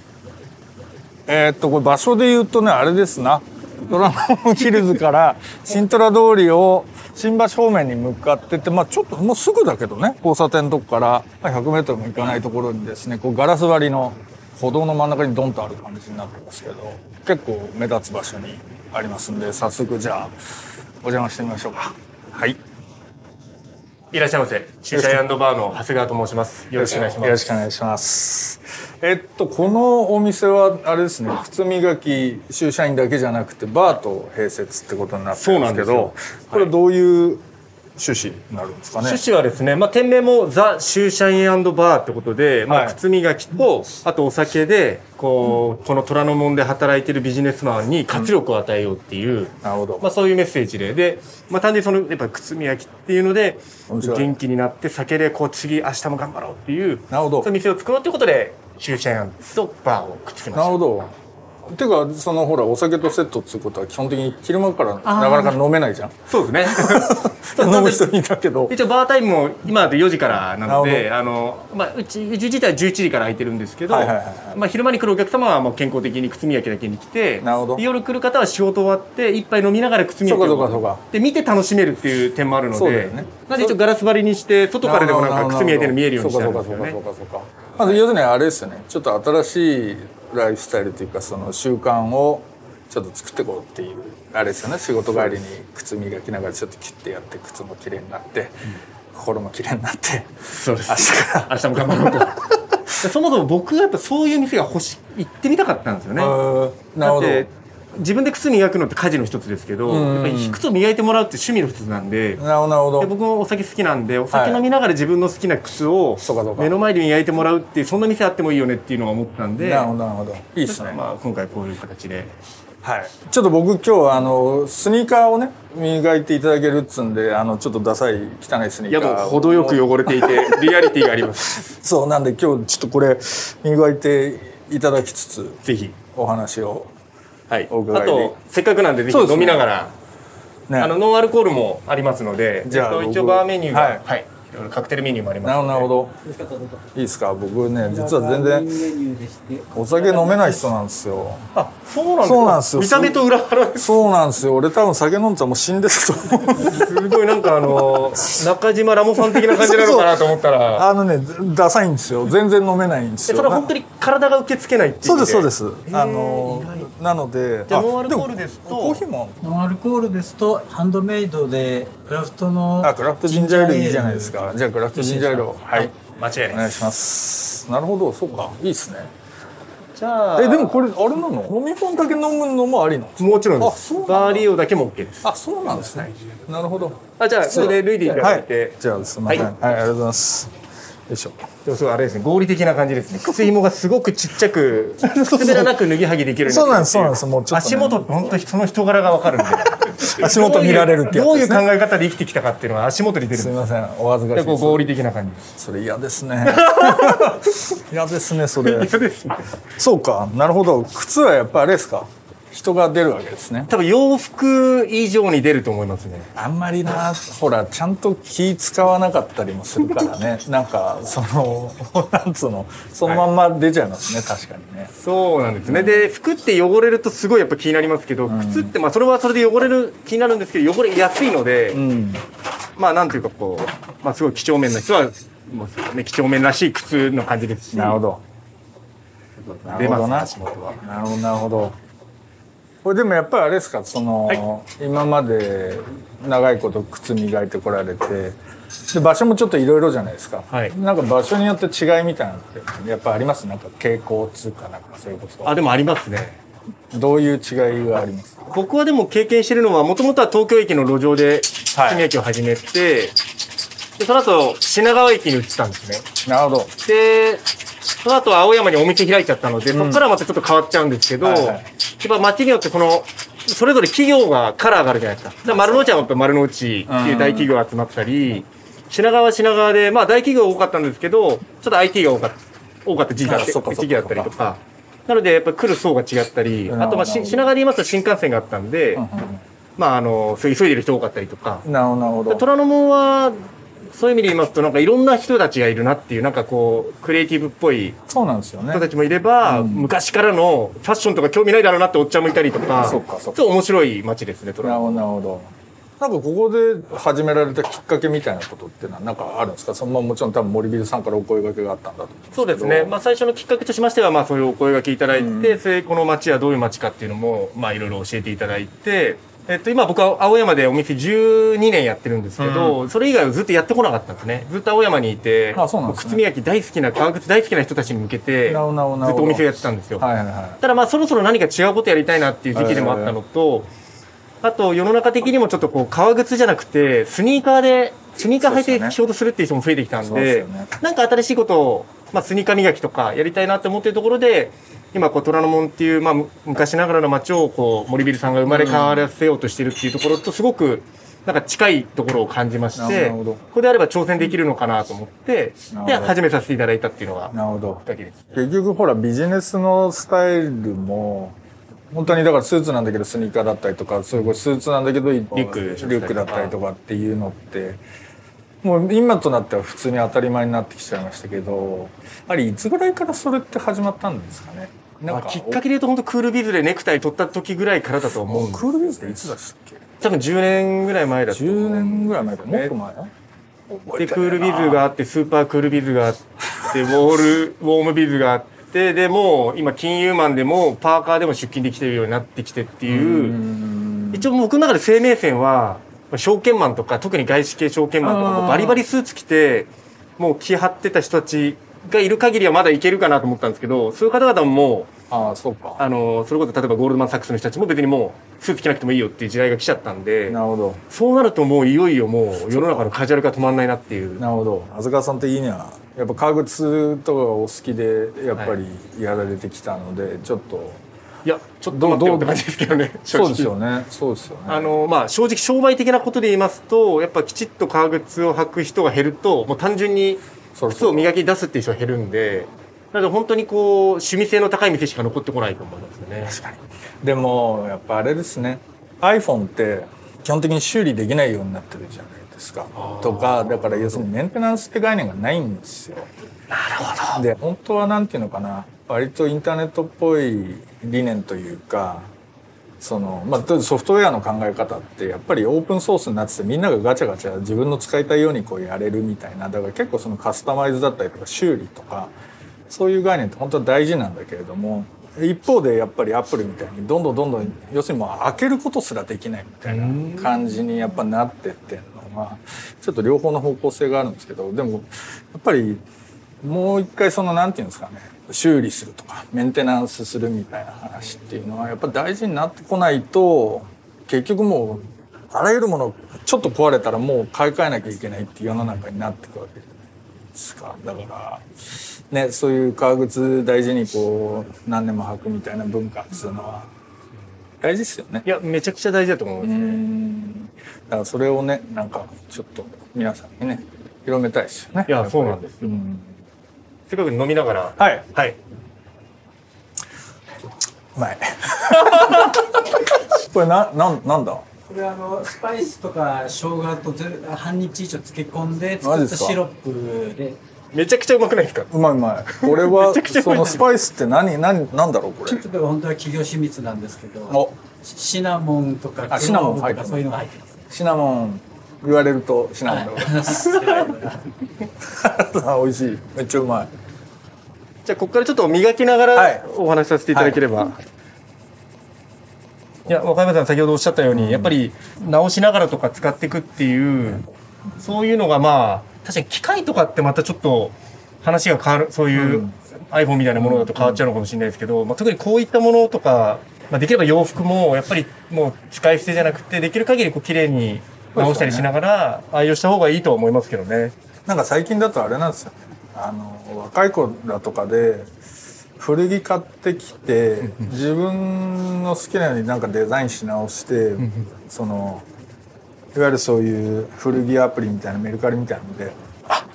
えーっとこれ場所で言うとねあれですな。ドラゴンヒルズから新虎通りを新橋方面に向かってて、まあ、ちょっともうすぐだけどね。交差点のとこから 100m も行かないところにですね。こうガラス張りの歩道の真ん中にドンとある感じになってますけど結構目立つ場所にありますんで早速じゃあお邪魔してみましょうか。はい。いらっしゃいませ。シューシャイバーの長谷川と申します。よろしくお願いします。よろしくお願いします。えっとこのお店はあれですね、靴磨きシ社員だけじゃなくてバーと併設ってことになってるんですけどそうなんで、これはどういう趣旨になるんですかね。趣旨はですね、まあ、店名もザ・シューシャインバーってことで、まあ、はい靴磨きと、あとお酒で、こう、この虎ノ門で働いてるビジネスマンに活力を与えようっていう、なるほど。まあ、そういうメッセージで、で、まあ、単純にその、やっぱ靴磨きっていうので、元気になって酒で、こう、次、明日も頑張ろうっていう、なるほどそういう店を作ろうってことで、シューシャインとバーをくっつけました。なるほど。てかそのほらお酒とセットっつうことは基本的に昼間からなかなか飲めないじゃん。そうですね。飲む人いたけど。一応バータイムも今だと4時からなのであの、まあ、うちうち自体は11時から空いてるんですけど、はいはいはいはい。まあ、昼間に来るお客様はもう健康的に靴磨きだけに来てなるほど。で夜来る方は仕事終わって一杯飲みながら靴磨きそうかそうをかそうか。で見て楽しめるっていう点もあるのでそうだよね。なんで一応ガラス張りにして外からでもなんか靴磨いてるの見えるようにしてあるんですよね。そうかそうかそうかそうか。まず要するにあれですよね。ちょっと新しいライフスタイルというかその習慣をちょっと作っていこうっていうあれですよね。仕事帰りに靴磨きながらちょっと切ってやって靴も綺麗になって、心も綺麗になってそうです。明日から。明日も頑張ろうと。でそもそも僕はやっぱそういう店が欲し行ってみたかったんですよね。なるほど自分で靴磨くのって家事の一つですけど、うん。やっぱり靴を磨いてもらうって趣味の一つなんで、なるほど僕もお酒好きなんでお酒飲みながら自分の好きな靴を目の前で磨いてもらうっていうそんな店あってもいいよねっていうのは思ったんでなるほどなるほど。いいですね、まあ、今回こういう形で。はい、ちょっと僕今日あのスニーカーをね磨いていただけるっつんであのちょっとダサい汚いスニーカーを。程よく汚れていて リアリティがあります。そうなんで今日ちょっとこれ磨いていただきつつぜひ。お話をはい。お伺いであとせっかくなんでぜひそうですね。飲みながら、ね。あのノンアルコールもありますのでじゃあえっと一応僕バーメニューが、はい。はいいろいろカクテルメニューもありますなるほどなるほど。いいですか？僕ね実は全然お酒飲めない人なんですよ。あそうなんですか？そうなんですよ。見た目と裏腹です。そうなんですよ。俺多分酒飲んでたらもう死んでたと思う。すごいなんかあの中島ラモさん的な感じなのかなと思ったら。あのねダサいんですよ。全然飲めないんですよ。えそれは本当に体が受け付けないっていうそうですそうです。あのなのでじゃあノンアルコールですと。コーヒーも。ノンアルコールですとハンドメイドでクラフトのあクラフトジンジャーエールいいじゃないですかじゃあクラフトジンジャーエールをはい。間違いないお願いします。なるほど。そうか。いいですね。じゃあえでもこれあれなの？飲み物だけ飲むのもありなの？もちろんであそうなんバーリーオだけも OK です。あそうなんですね。なるほど。あじゃあそれで脱いでいたはいだい。て、じゃあすみません。ははい、ありがとうございますよいしょ。でもすごいあれですね合理的な感じですね。靴紐がすごくちっちゃく 滑らなく脱ぎはぎできるよそうなんにですそうなんです。もうちょっとね。足元本当にその人柄がわかるんで。足元見られるってやつどういう考え方で生きてきたかっていうのが足元に出るすすみませんお恥ずかしい合理的な感じそれ嫌ですね。嫌ですねそれ。そうですね。そうか。なるほど。靴はやっぱあれですか？人が出るわけですね。多分洋服以上に出ると思いますね。あんまりなほらちゃんと気使わなかったりもするからね。なんかその なんつうの？そのまんま出ちゃいますね、確かにね。そうなんですね、で服って汚れるとすごいやっぱ気になりますけど、靴ってまあそれはそれで汚れる気になるんですけど汚れやすいので、うん。まあなんていうかこう、まあ、すごい几帳面な人はもう、ね、几帳面らしい靴の感じですし。なるほど。なるほどな。出ますなるほどなるほどこれでもやっぱりあれですか？その、今まで長いこと靴磨いてこられてで場所もちょっといろいろじゃないですか、はい。なんか場所によって違いみたいなのってやっぱあります？なんか傾向っつうかなんかそれこそあでもありますね。どういう違いがあります？僕はでも経験してるのはもともとは東京駅の路上ではい。炭焼きを始めて、でその後品川駅に移ったんですね。なるほど。でその後青山にお店開いちゃったので、そこからまたちょっと変わっちゃうんですけど、はいはいやっぱ街によってこのそれぞれ企業がカラーがあるじゃないですか。だから丸の内はやっぱ丸の内っていう大企業が集まったり、品川は品川で、まあ大企業が多かったんですけど、ちょっと IT が多かった、多かった時期だったりとか。なので、やっぱり来る層が違ったり、うん。あとまあし品川で言いますと新幹線があったんで、うんまああの、急いでる人多かったりとか、なるほどなるほど。虎ノ門は、そういう意味で言いますと、なんかいろんな人たちがいるなっていう、なんかこう、クリエイティブっぽいそうなんですよね。人たちもいれば、うん。昔からのファッションとか興味ないだろうなっておっちゃんもいたりとか、そっかそっか。そう面白い街ですね、トラなるほどなるほど。なんかここで始められたきっかけみたいなことってのはなんかあるんですか？そのままもちろん多分森ビルさんからお声掛けがあったんだと思うんですけど。そうですね、まあ、最初のきっかけとしましては、まあ、そういうお声がけいただいて、うん。それこの街はどういう街かっていうのも、まあ、いろいろ教えていただいて、えっと、今僕は青山でお店12年やってるんですけど、それ以外はずっとやってこなかったんですね。ずっと青山にいてあそうなんですね。靴磨き大好きな革靴大好きな人たちに向けてずっとお店をやってたんですよ、はいはいはただまあそろそろ何か違うことやりたいなっていう時期でもあったのと、あと世の中的にもちょっとこう革靴じゃなくてスニーカーでスニーカー履いて仕事するっていう人も増えてきたんででねなんか新しいことを、まあ、スニーカー磨きとかやりたいなって思ってるところで今こう虎ノ門っていう、まあ、む昔ながらの街をこう森ビルさんが生まれ変わらせようとしてるっていうところとすごくなんか近いところを感じましてなるほど。ここであれば挑戦できるのかなと思ってで始めさせていただいたっていうのがいなるほど。結局ほらビジネスのスタイルも本当にだからスーツなんだけどスニーカーだったりとかそういうスーツなんだけどリュックリュックだったりとかっていうのってもう今となっては普通に当たり前になってきちゃいましたけどあれいつぐらいからそれって始まったんですかね？なんまあ、きっかけで言うと本当クールビズでネクタイ取った時ぐらいからだと思うんですクールビズっていつでしたっけ？多分10年ぐらい前だと思う10年ぐらい前か。もっと前？でクールビズがあってスーパークールビズがあってウォールウォームビズがあってでもう今金融マンでもパーカーでも出勤できてるようになってきてっていう。一応僕の中で生命線はまあ証券マンとか特に外資系証券マンとかバリバリスーツ着てもう気張ってた人たちがいる限りはまだいけるかなと思ったんですけどそういう方々ももうああそうか。あのそれこそ例えばゴールドマン・サックスの人たちも別にもうスーツ着なくてもいいよっていう時代が来ちゃったんでなるほど。そうなるともういよいよもう世の中のカジュアルが止まんないなっていう。なるほど。浅川さん的にはやっぱ革靴とかがお好きでやっぱりやられてきたので、ちょっといやちょっと待ってよって感じですけどねそうですよね。そうですよね。あのまあ正直商売的なことで言いますとやっぱきちっと革靴を履く人が減るともう単純に靴を磨き出すっていう人が減るんでなので本当にこう趣味性の高い店しか残ってこないと思いますよね。確かに。でもやっぱあれですね。iPhone って基本的に修理できないようになってるじゃないですですかとかだから要するにメンテナンスって概念がないんですよ。なるほど。で本当はなんていうのかな。割とインターネットっぽい理念というかそのまあ、ソフトウェアの考え方ってやっぱりオープンソースになっててみんながガチャガチャ自分の使いたいようにこうやれるみたいな。だから結構そのカスタマイズだったりとか修理とかそういう概念って本当は大事なんだけれども一方でやっぱりアップルみたいにどんどんどんどん要するにもう開けることすらできないみたいな感じにやっぱなってってんのはちょっと両方の方向性があるんですけどでもやっぱりもう一回そのなんていうんですかね修理するとかメンテナンスするみたいな話っていうのはやっぱ大事になってこないと結局もうあらゆるものちょっと壊れたらもう買い替えなきゃいけないっていう世の中になっていくわけじゃないですか。だからねそういう革靴大事にこう何年も履くみたいな文化っていうのは大事ですよね。いやめちゃくちゃ大事だと思いますね。だからそれをねなんかちょっと皆さんにね広めたいですよね。いやそうなんですよ。うんせっかく飲みながら。はい。はい。うまい。これななんなんだ？これあのスパイスとか生姜とぜ半日以上漬け込んで作ったシロップで。めちゃくちゃうまくないですか？うまいうまい。これはそのスパイスって何何なんだろうこれ？ちょっと本当は企業秘密なんですけどお。シナモンとかあシナモンとかそういうのが入ってますシナモン言われるとシナモンでござい 美味しい。めっちゃうまいじゃあここからちょっと磨きながらはい。お話しさせていただければ、い、や若山さん先ほどおっしゃったように、やっぱり直しながらとか使っていくっていう、そういうのがまあ確かに機械とかってまたちょっと話が変わるそういう、うん。iPhone みたいなものだと変わっちゃうのかもしれないですけど、まあ、特にこういったものとか、まあ、できれば洋服もやっぱりもう使い捨てじゃなくてできる限りこう綺麗に直したりしながら愛用した方がいいとは思いますけどね。なんか最近だとあれなんですよ。ねあの若い子らとかで古着買ってきて自分の好きなようになんかデザインし直してそのいわゆるそういう古着アプリみたいなメルカリみたいなので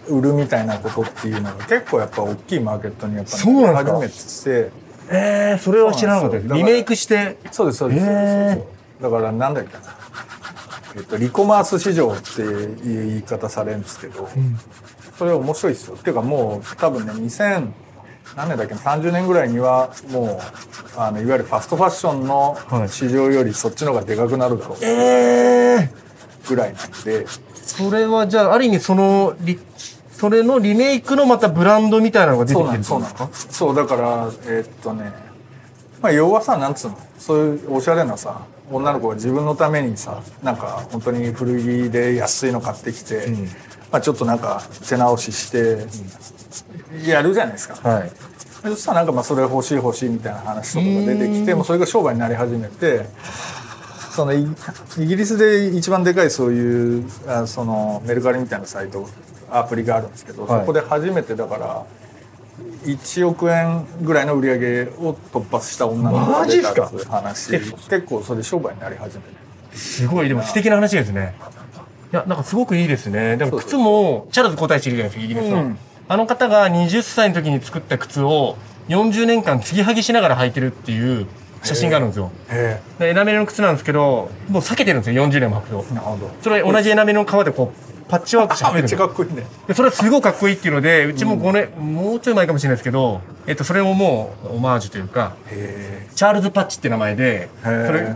売るみたいなことっていうのが結構やっぱ大きいマーケットにやっぱそうなんですか。初めててえー、それは知らなかった。です。リメイクして？そうですそうですそうですそうです。だからなんだっけな。えっとリコマース市場っていう言い方されるんですけど、それ面白いですよ。っていうかもう多分ね2000何年だっけな30年ぐらいにはもうあのいわゆるファストファッションの市場よりそっちの方がでかくなるだろう。えー、ぐらいなんで、それはじゃあある意味そのリそれのリメイクのまたブランドみたいなのが出てきてるそうなんです。そうだからえっとね。まあ要はさなんつうの？そういうおしゃれなさ女の子が自分のためにさなんか本当に古着で安いの買ってきて、まあ、ちょっとなんか手直ししてやるじゃないですか、はい。そしたらなんかまあそれ欲しい欲しいみたいな話とかが出てきてもうそれが商売になり始めてそのイイギリスで一番でかいそういうあそのメルカリみたいなサイトアプリがあるんですけど、はい。そこで初めてだから1億円ぐらいの売り上げを突破した女の子が出たっていう話。結構それ商売になり始めて。すごいでも素敵な話ですね。いやなんかすごくいいですね。でも靴もチャールズ皇太子いるじゃないですかイギリスの、うん。あの方が20歳の時に作った靴を40年間継ぎはぎしながら履いてるっていう写真があるんですよ。へでエナメルの靴なんですけどもう避けてるんですよ40年も履くと。えなるほど。それ同じエナメルの革でこうパッチワークしてあめっちゃかっこいいね。でそれはすごいかっこいいっていうのでうちも5年、もうちょい前かもしれないですけど、えっと、それをもうオマージュというかへチャールズ・パッチって名前でそれ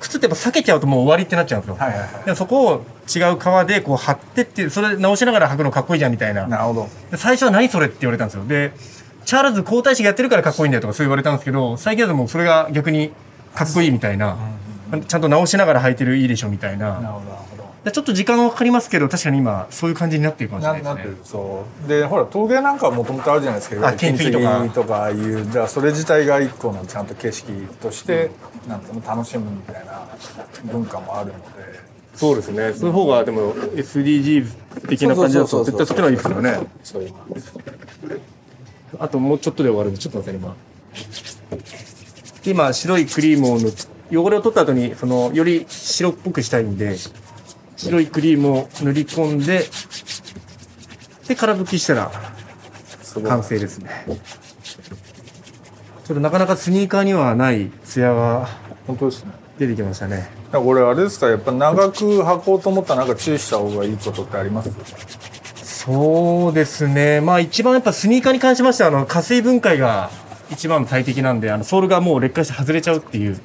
靴ってやっぱ避けちゃうともう終わりってなっちゃうんですよ、えはいはいはでもそこを違う革でこう貼ってっていうそれ直しながら履くのかっこいいじゃんみたいな。いなるほど。で最初は何それって言われたんですよ。でチャールズ皇太子がやってるからかっこいいんだよとかそう言われたんですけど最近だともうそれが逆にかっこいいみたいなちゃんと直しながら履いてるいいでしょみたいな。なるほど。なるほどでちょっと時間はかかりますけど確かに今そういう感じになってるかもしれなないなってですね。るそう。でほら陶芸なんかはもともとあるじゃないですかあ金継ぎとか。金継ぎとか。いうだからそれ自体が一個のちゃんと景色として、なんていうの楽しむみたいな文化もあるので。そうですね。そういう方がでも SDGs 的な感じだと絶対そっちの方がいいですよね。そういうあともうちょっとで終わるんでちょっと待ってね今。今白いクリームを塗っ汚れを取った後にそのより白っぽくしたいんで白いクリームを塗り込んでで空拭きしたら完成ですね。ちょっとなかなかスニーカーにはないツヤが本当ですね。出てきましたね。らこれあれですかやっぱ長く履こうと思ったらなんか注意した方がいいことってあります？そうですね。まあ一番やっぱスニーカーに関しましては、あの、加水分解が一番大敵なんで、あの、ソールがもう劣化して外れちゃうっていう。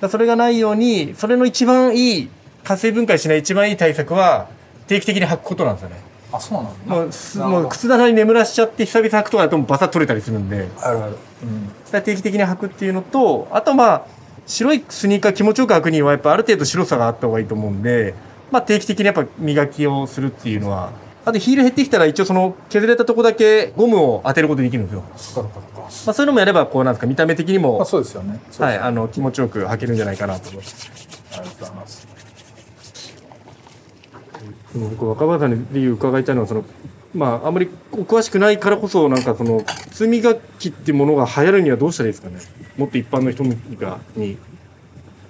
だそれがないように、それの一番いい、加水分解しない一番いい対策は、定期的に履くことなんですよね。あそうなんだもうもう靴棚に眠らしちゃって久々履くとかだとバサッと取れたりするんで、あるある、うん、だ定期的に履くっていうのと、あとまあ、白いスニーカー気持ちよく履くにはやっぱある程度白さがあった方がいいと思うんで、まあ定期的にやっぱ磨きをするっていうのは、あとヒール減ってきたら一応その削れたとこだけゴムを当てることできるんですよ。まあそういうのもやればこうなんですか見た目的にまあも、そうですよね。はい、あの気持ちよく履けるんじゃないかなと思います。ありがとうございます。僕若林さんに理由伺いたいのはそのまああんまりお詳しくないからこそなんかその靴磨きってものが流行るにはどうしたらいいですかね。もっと一般の人がに。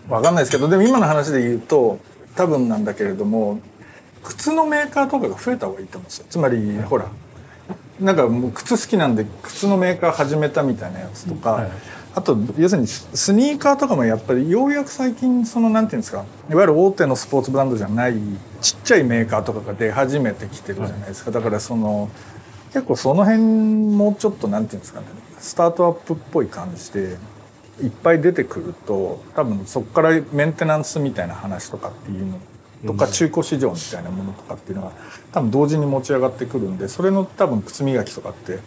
わかんないですけどでも今の話で言うと多分なんだけれども靴のメーカーとかが増えた方がいいと思うんですよ。つまりほらなんかもう靴好きなんで靴のメーカー始めたみたいなやつとか、はい。あと要するにススニーカーとかもやっぱりようやく最近そのなんていうんですかいわゆる大手のスポーツブランドじゃないちっちゃいメーカーとかが出始めてきてるじゃないですか、だからその結構その辺もうちょっとなんていうんですかねスタートアップっぽい感じでいっぱい出てくると多分そこからメンテナンスみたいな話とかっていうのとか中古市場みたいなものとかっていうのが多分同時に持ち上がってくるんでそれの多分靴磨きとかって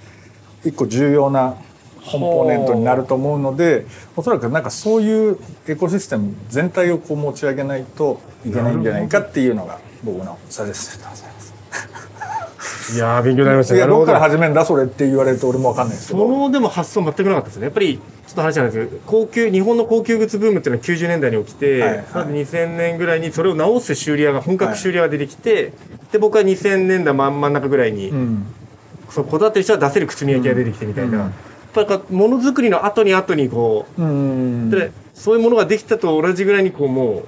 一個重要なコンポーネントになると思うのでおそらくなんかそういうエコシステム全体をこう持ち上げないといけないんじゃないかっていうのが僕のサジェストでございます。いやー勉強になりましたいやど。こからそ始めるんだそれって言われると俺もわかんないですけど。のでも発想全くなかったですね。やっぱりちょっと話なんですけど高級日本の高級靴ブームっていうのは90年代に起きて、はいはい。それで2000年ぐらいにそれを直す修理屋が本格修理屋が出てきて、で僕は2000年代真ん中ぐらいに、うん。そうこだわってる人は出せる靴磨きが出てきてみたいな、うん。やっぱりものづくりの後に後にこううん。でそういうものができたと同じぐらいにこうもう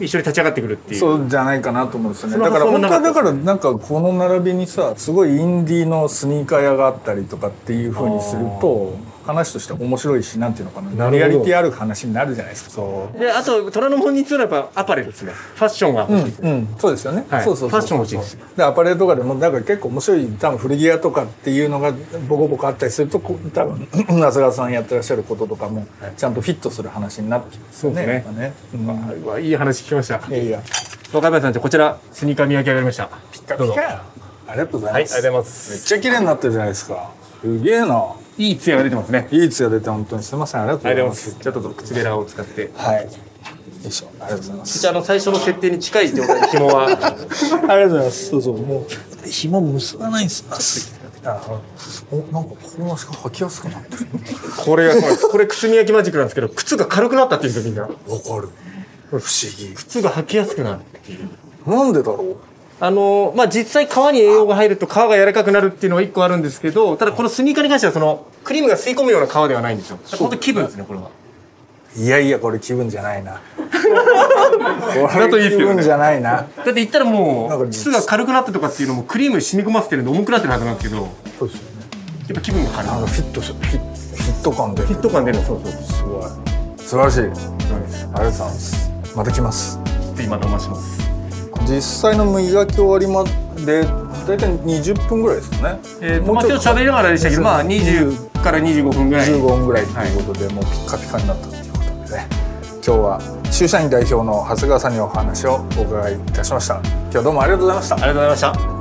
一緒に立ち上がってくるっていう。そうじゃないかなと思うんですよね。だから本当はだからなんかこの並びにさすごいインディーのスニーカー屋があったりとかっていうふうにすると話として面白いしなんていうのかな。リアリティある話になるじゃないですか。そう。であと虎ノ門に強いのはやっぱアパレルですね。ファッションが欲しい。ですね、うん、そうですよね、はい。そうそうそうファッション欲しいですでアパレルとかでもなんか結構面白い多分古着屋とかっていうのがボコボコあったりするとこ多分 長谷川さんやってらっしゃることとかもちゃんとフィットする話になってきますよね。そうですね。ね、うん。あうわいい話聞きました。いやいや。若林さんじゃあこちらスニーカー磨き上がりました。ピカどうぞ。ピカよありがとうござはいいあります、がとうございます。めっちゃ綺麗になってるじゃないですか。すげえないい艶が出てますね。いいツヤ出て本当にすみません。ありがとうございます。すじゃあちょっと靴べらを使って。はい。よいしょ。ありがとうございます。じゃああの最初の設定に近い状態で紐は ありがとうございます。そうそう。もう紐結ばないんですあおなんかこの足が履きやすくなってる。これがこれ靴磨きマジックなんですけど靴が軽くなったっていうんですよみんな。わかる。不思議。靴が履きやすくなるなんでだろあのまあ実際皮に栄養が入ると皮が柔らかくなるっていうのは一個あるんですけどただこのスニーカーに関してはそのクリームが吸い込むような皮ではないんですよ。本当気分ですねこれは。ういやいや これ気分じゃないな。だといいっすよね。気分じゃないな。だって言ったらもう靴が軽くなったとかっていうのもクリーム染み込ませてるんで重くなってるはずなんですけどやそうですよねっぱ気分が軽い。なんかフィットしフィッフィット感で。フィット感出るのそうそう。すごい。素晴らしい。ありがとうございます。また来ます。で今飲まします実際の磨き終わりまで大体20分ぐらいですかね。えーとまあ今日喋りながらでしたけどまあ20から25分ぐらい。15分ぐらいということで、もうピッカピカになったということでね。今日は駐社員代表の長谷川さんにお話をお伺いいたしました。今日はどうもありがとうございました。ありがとうございました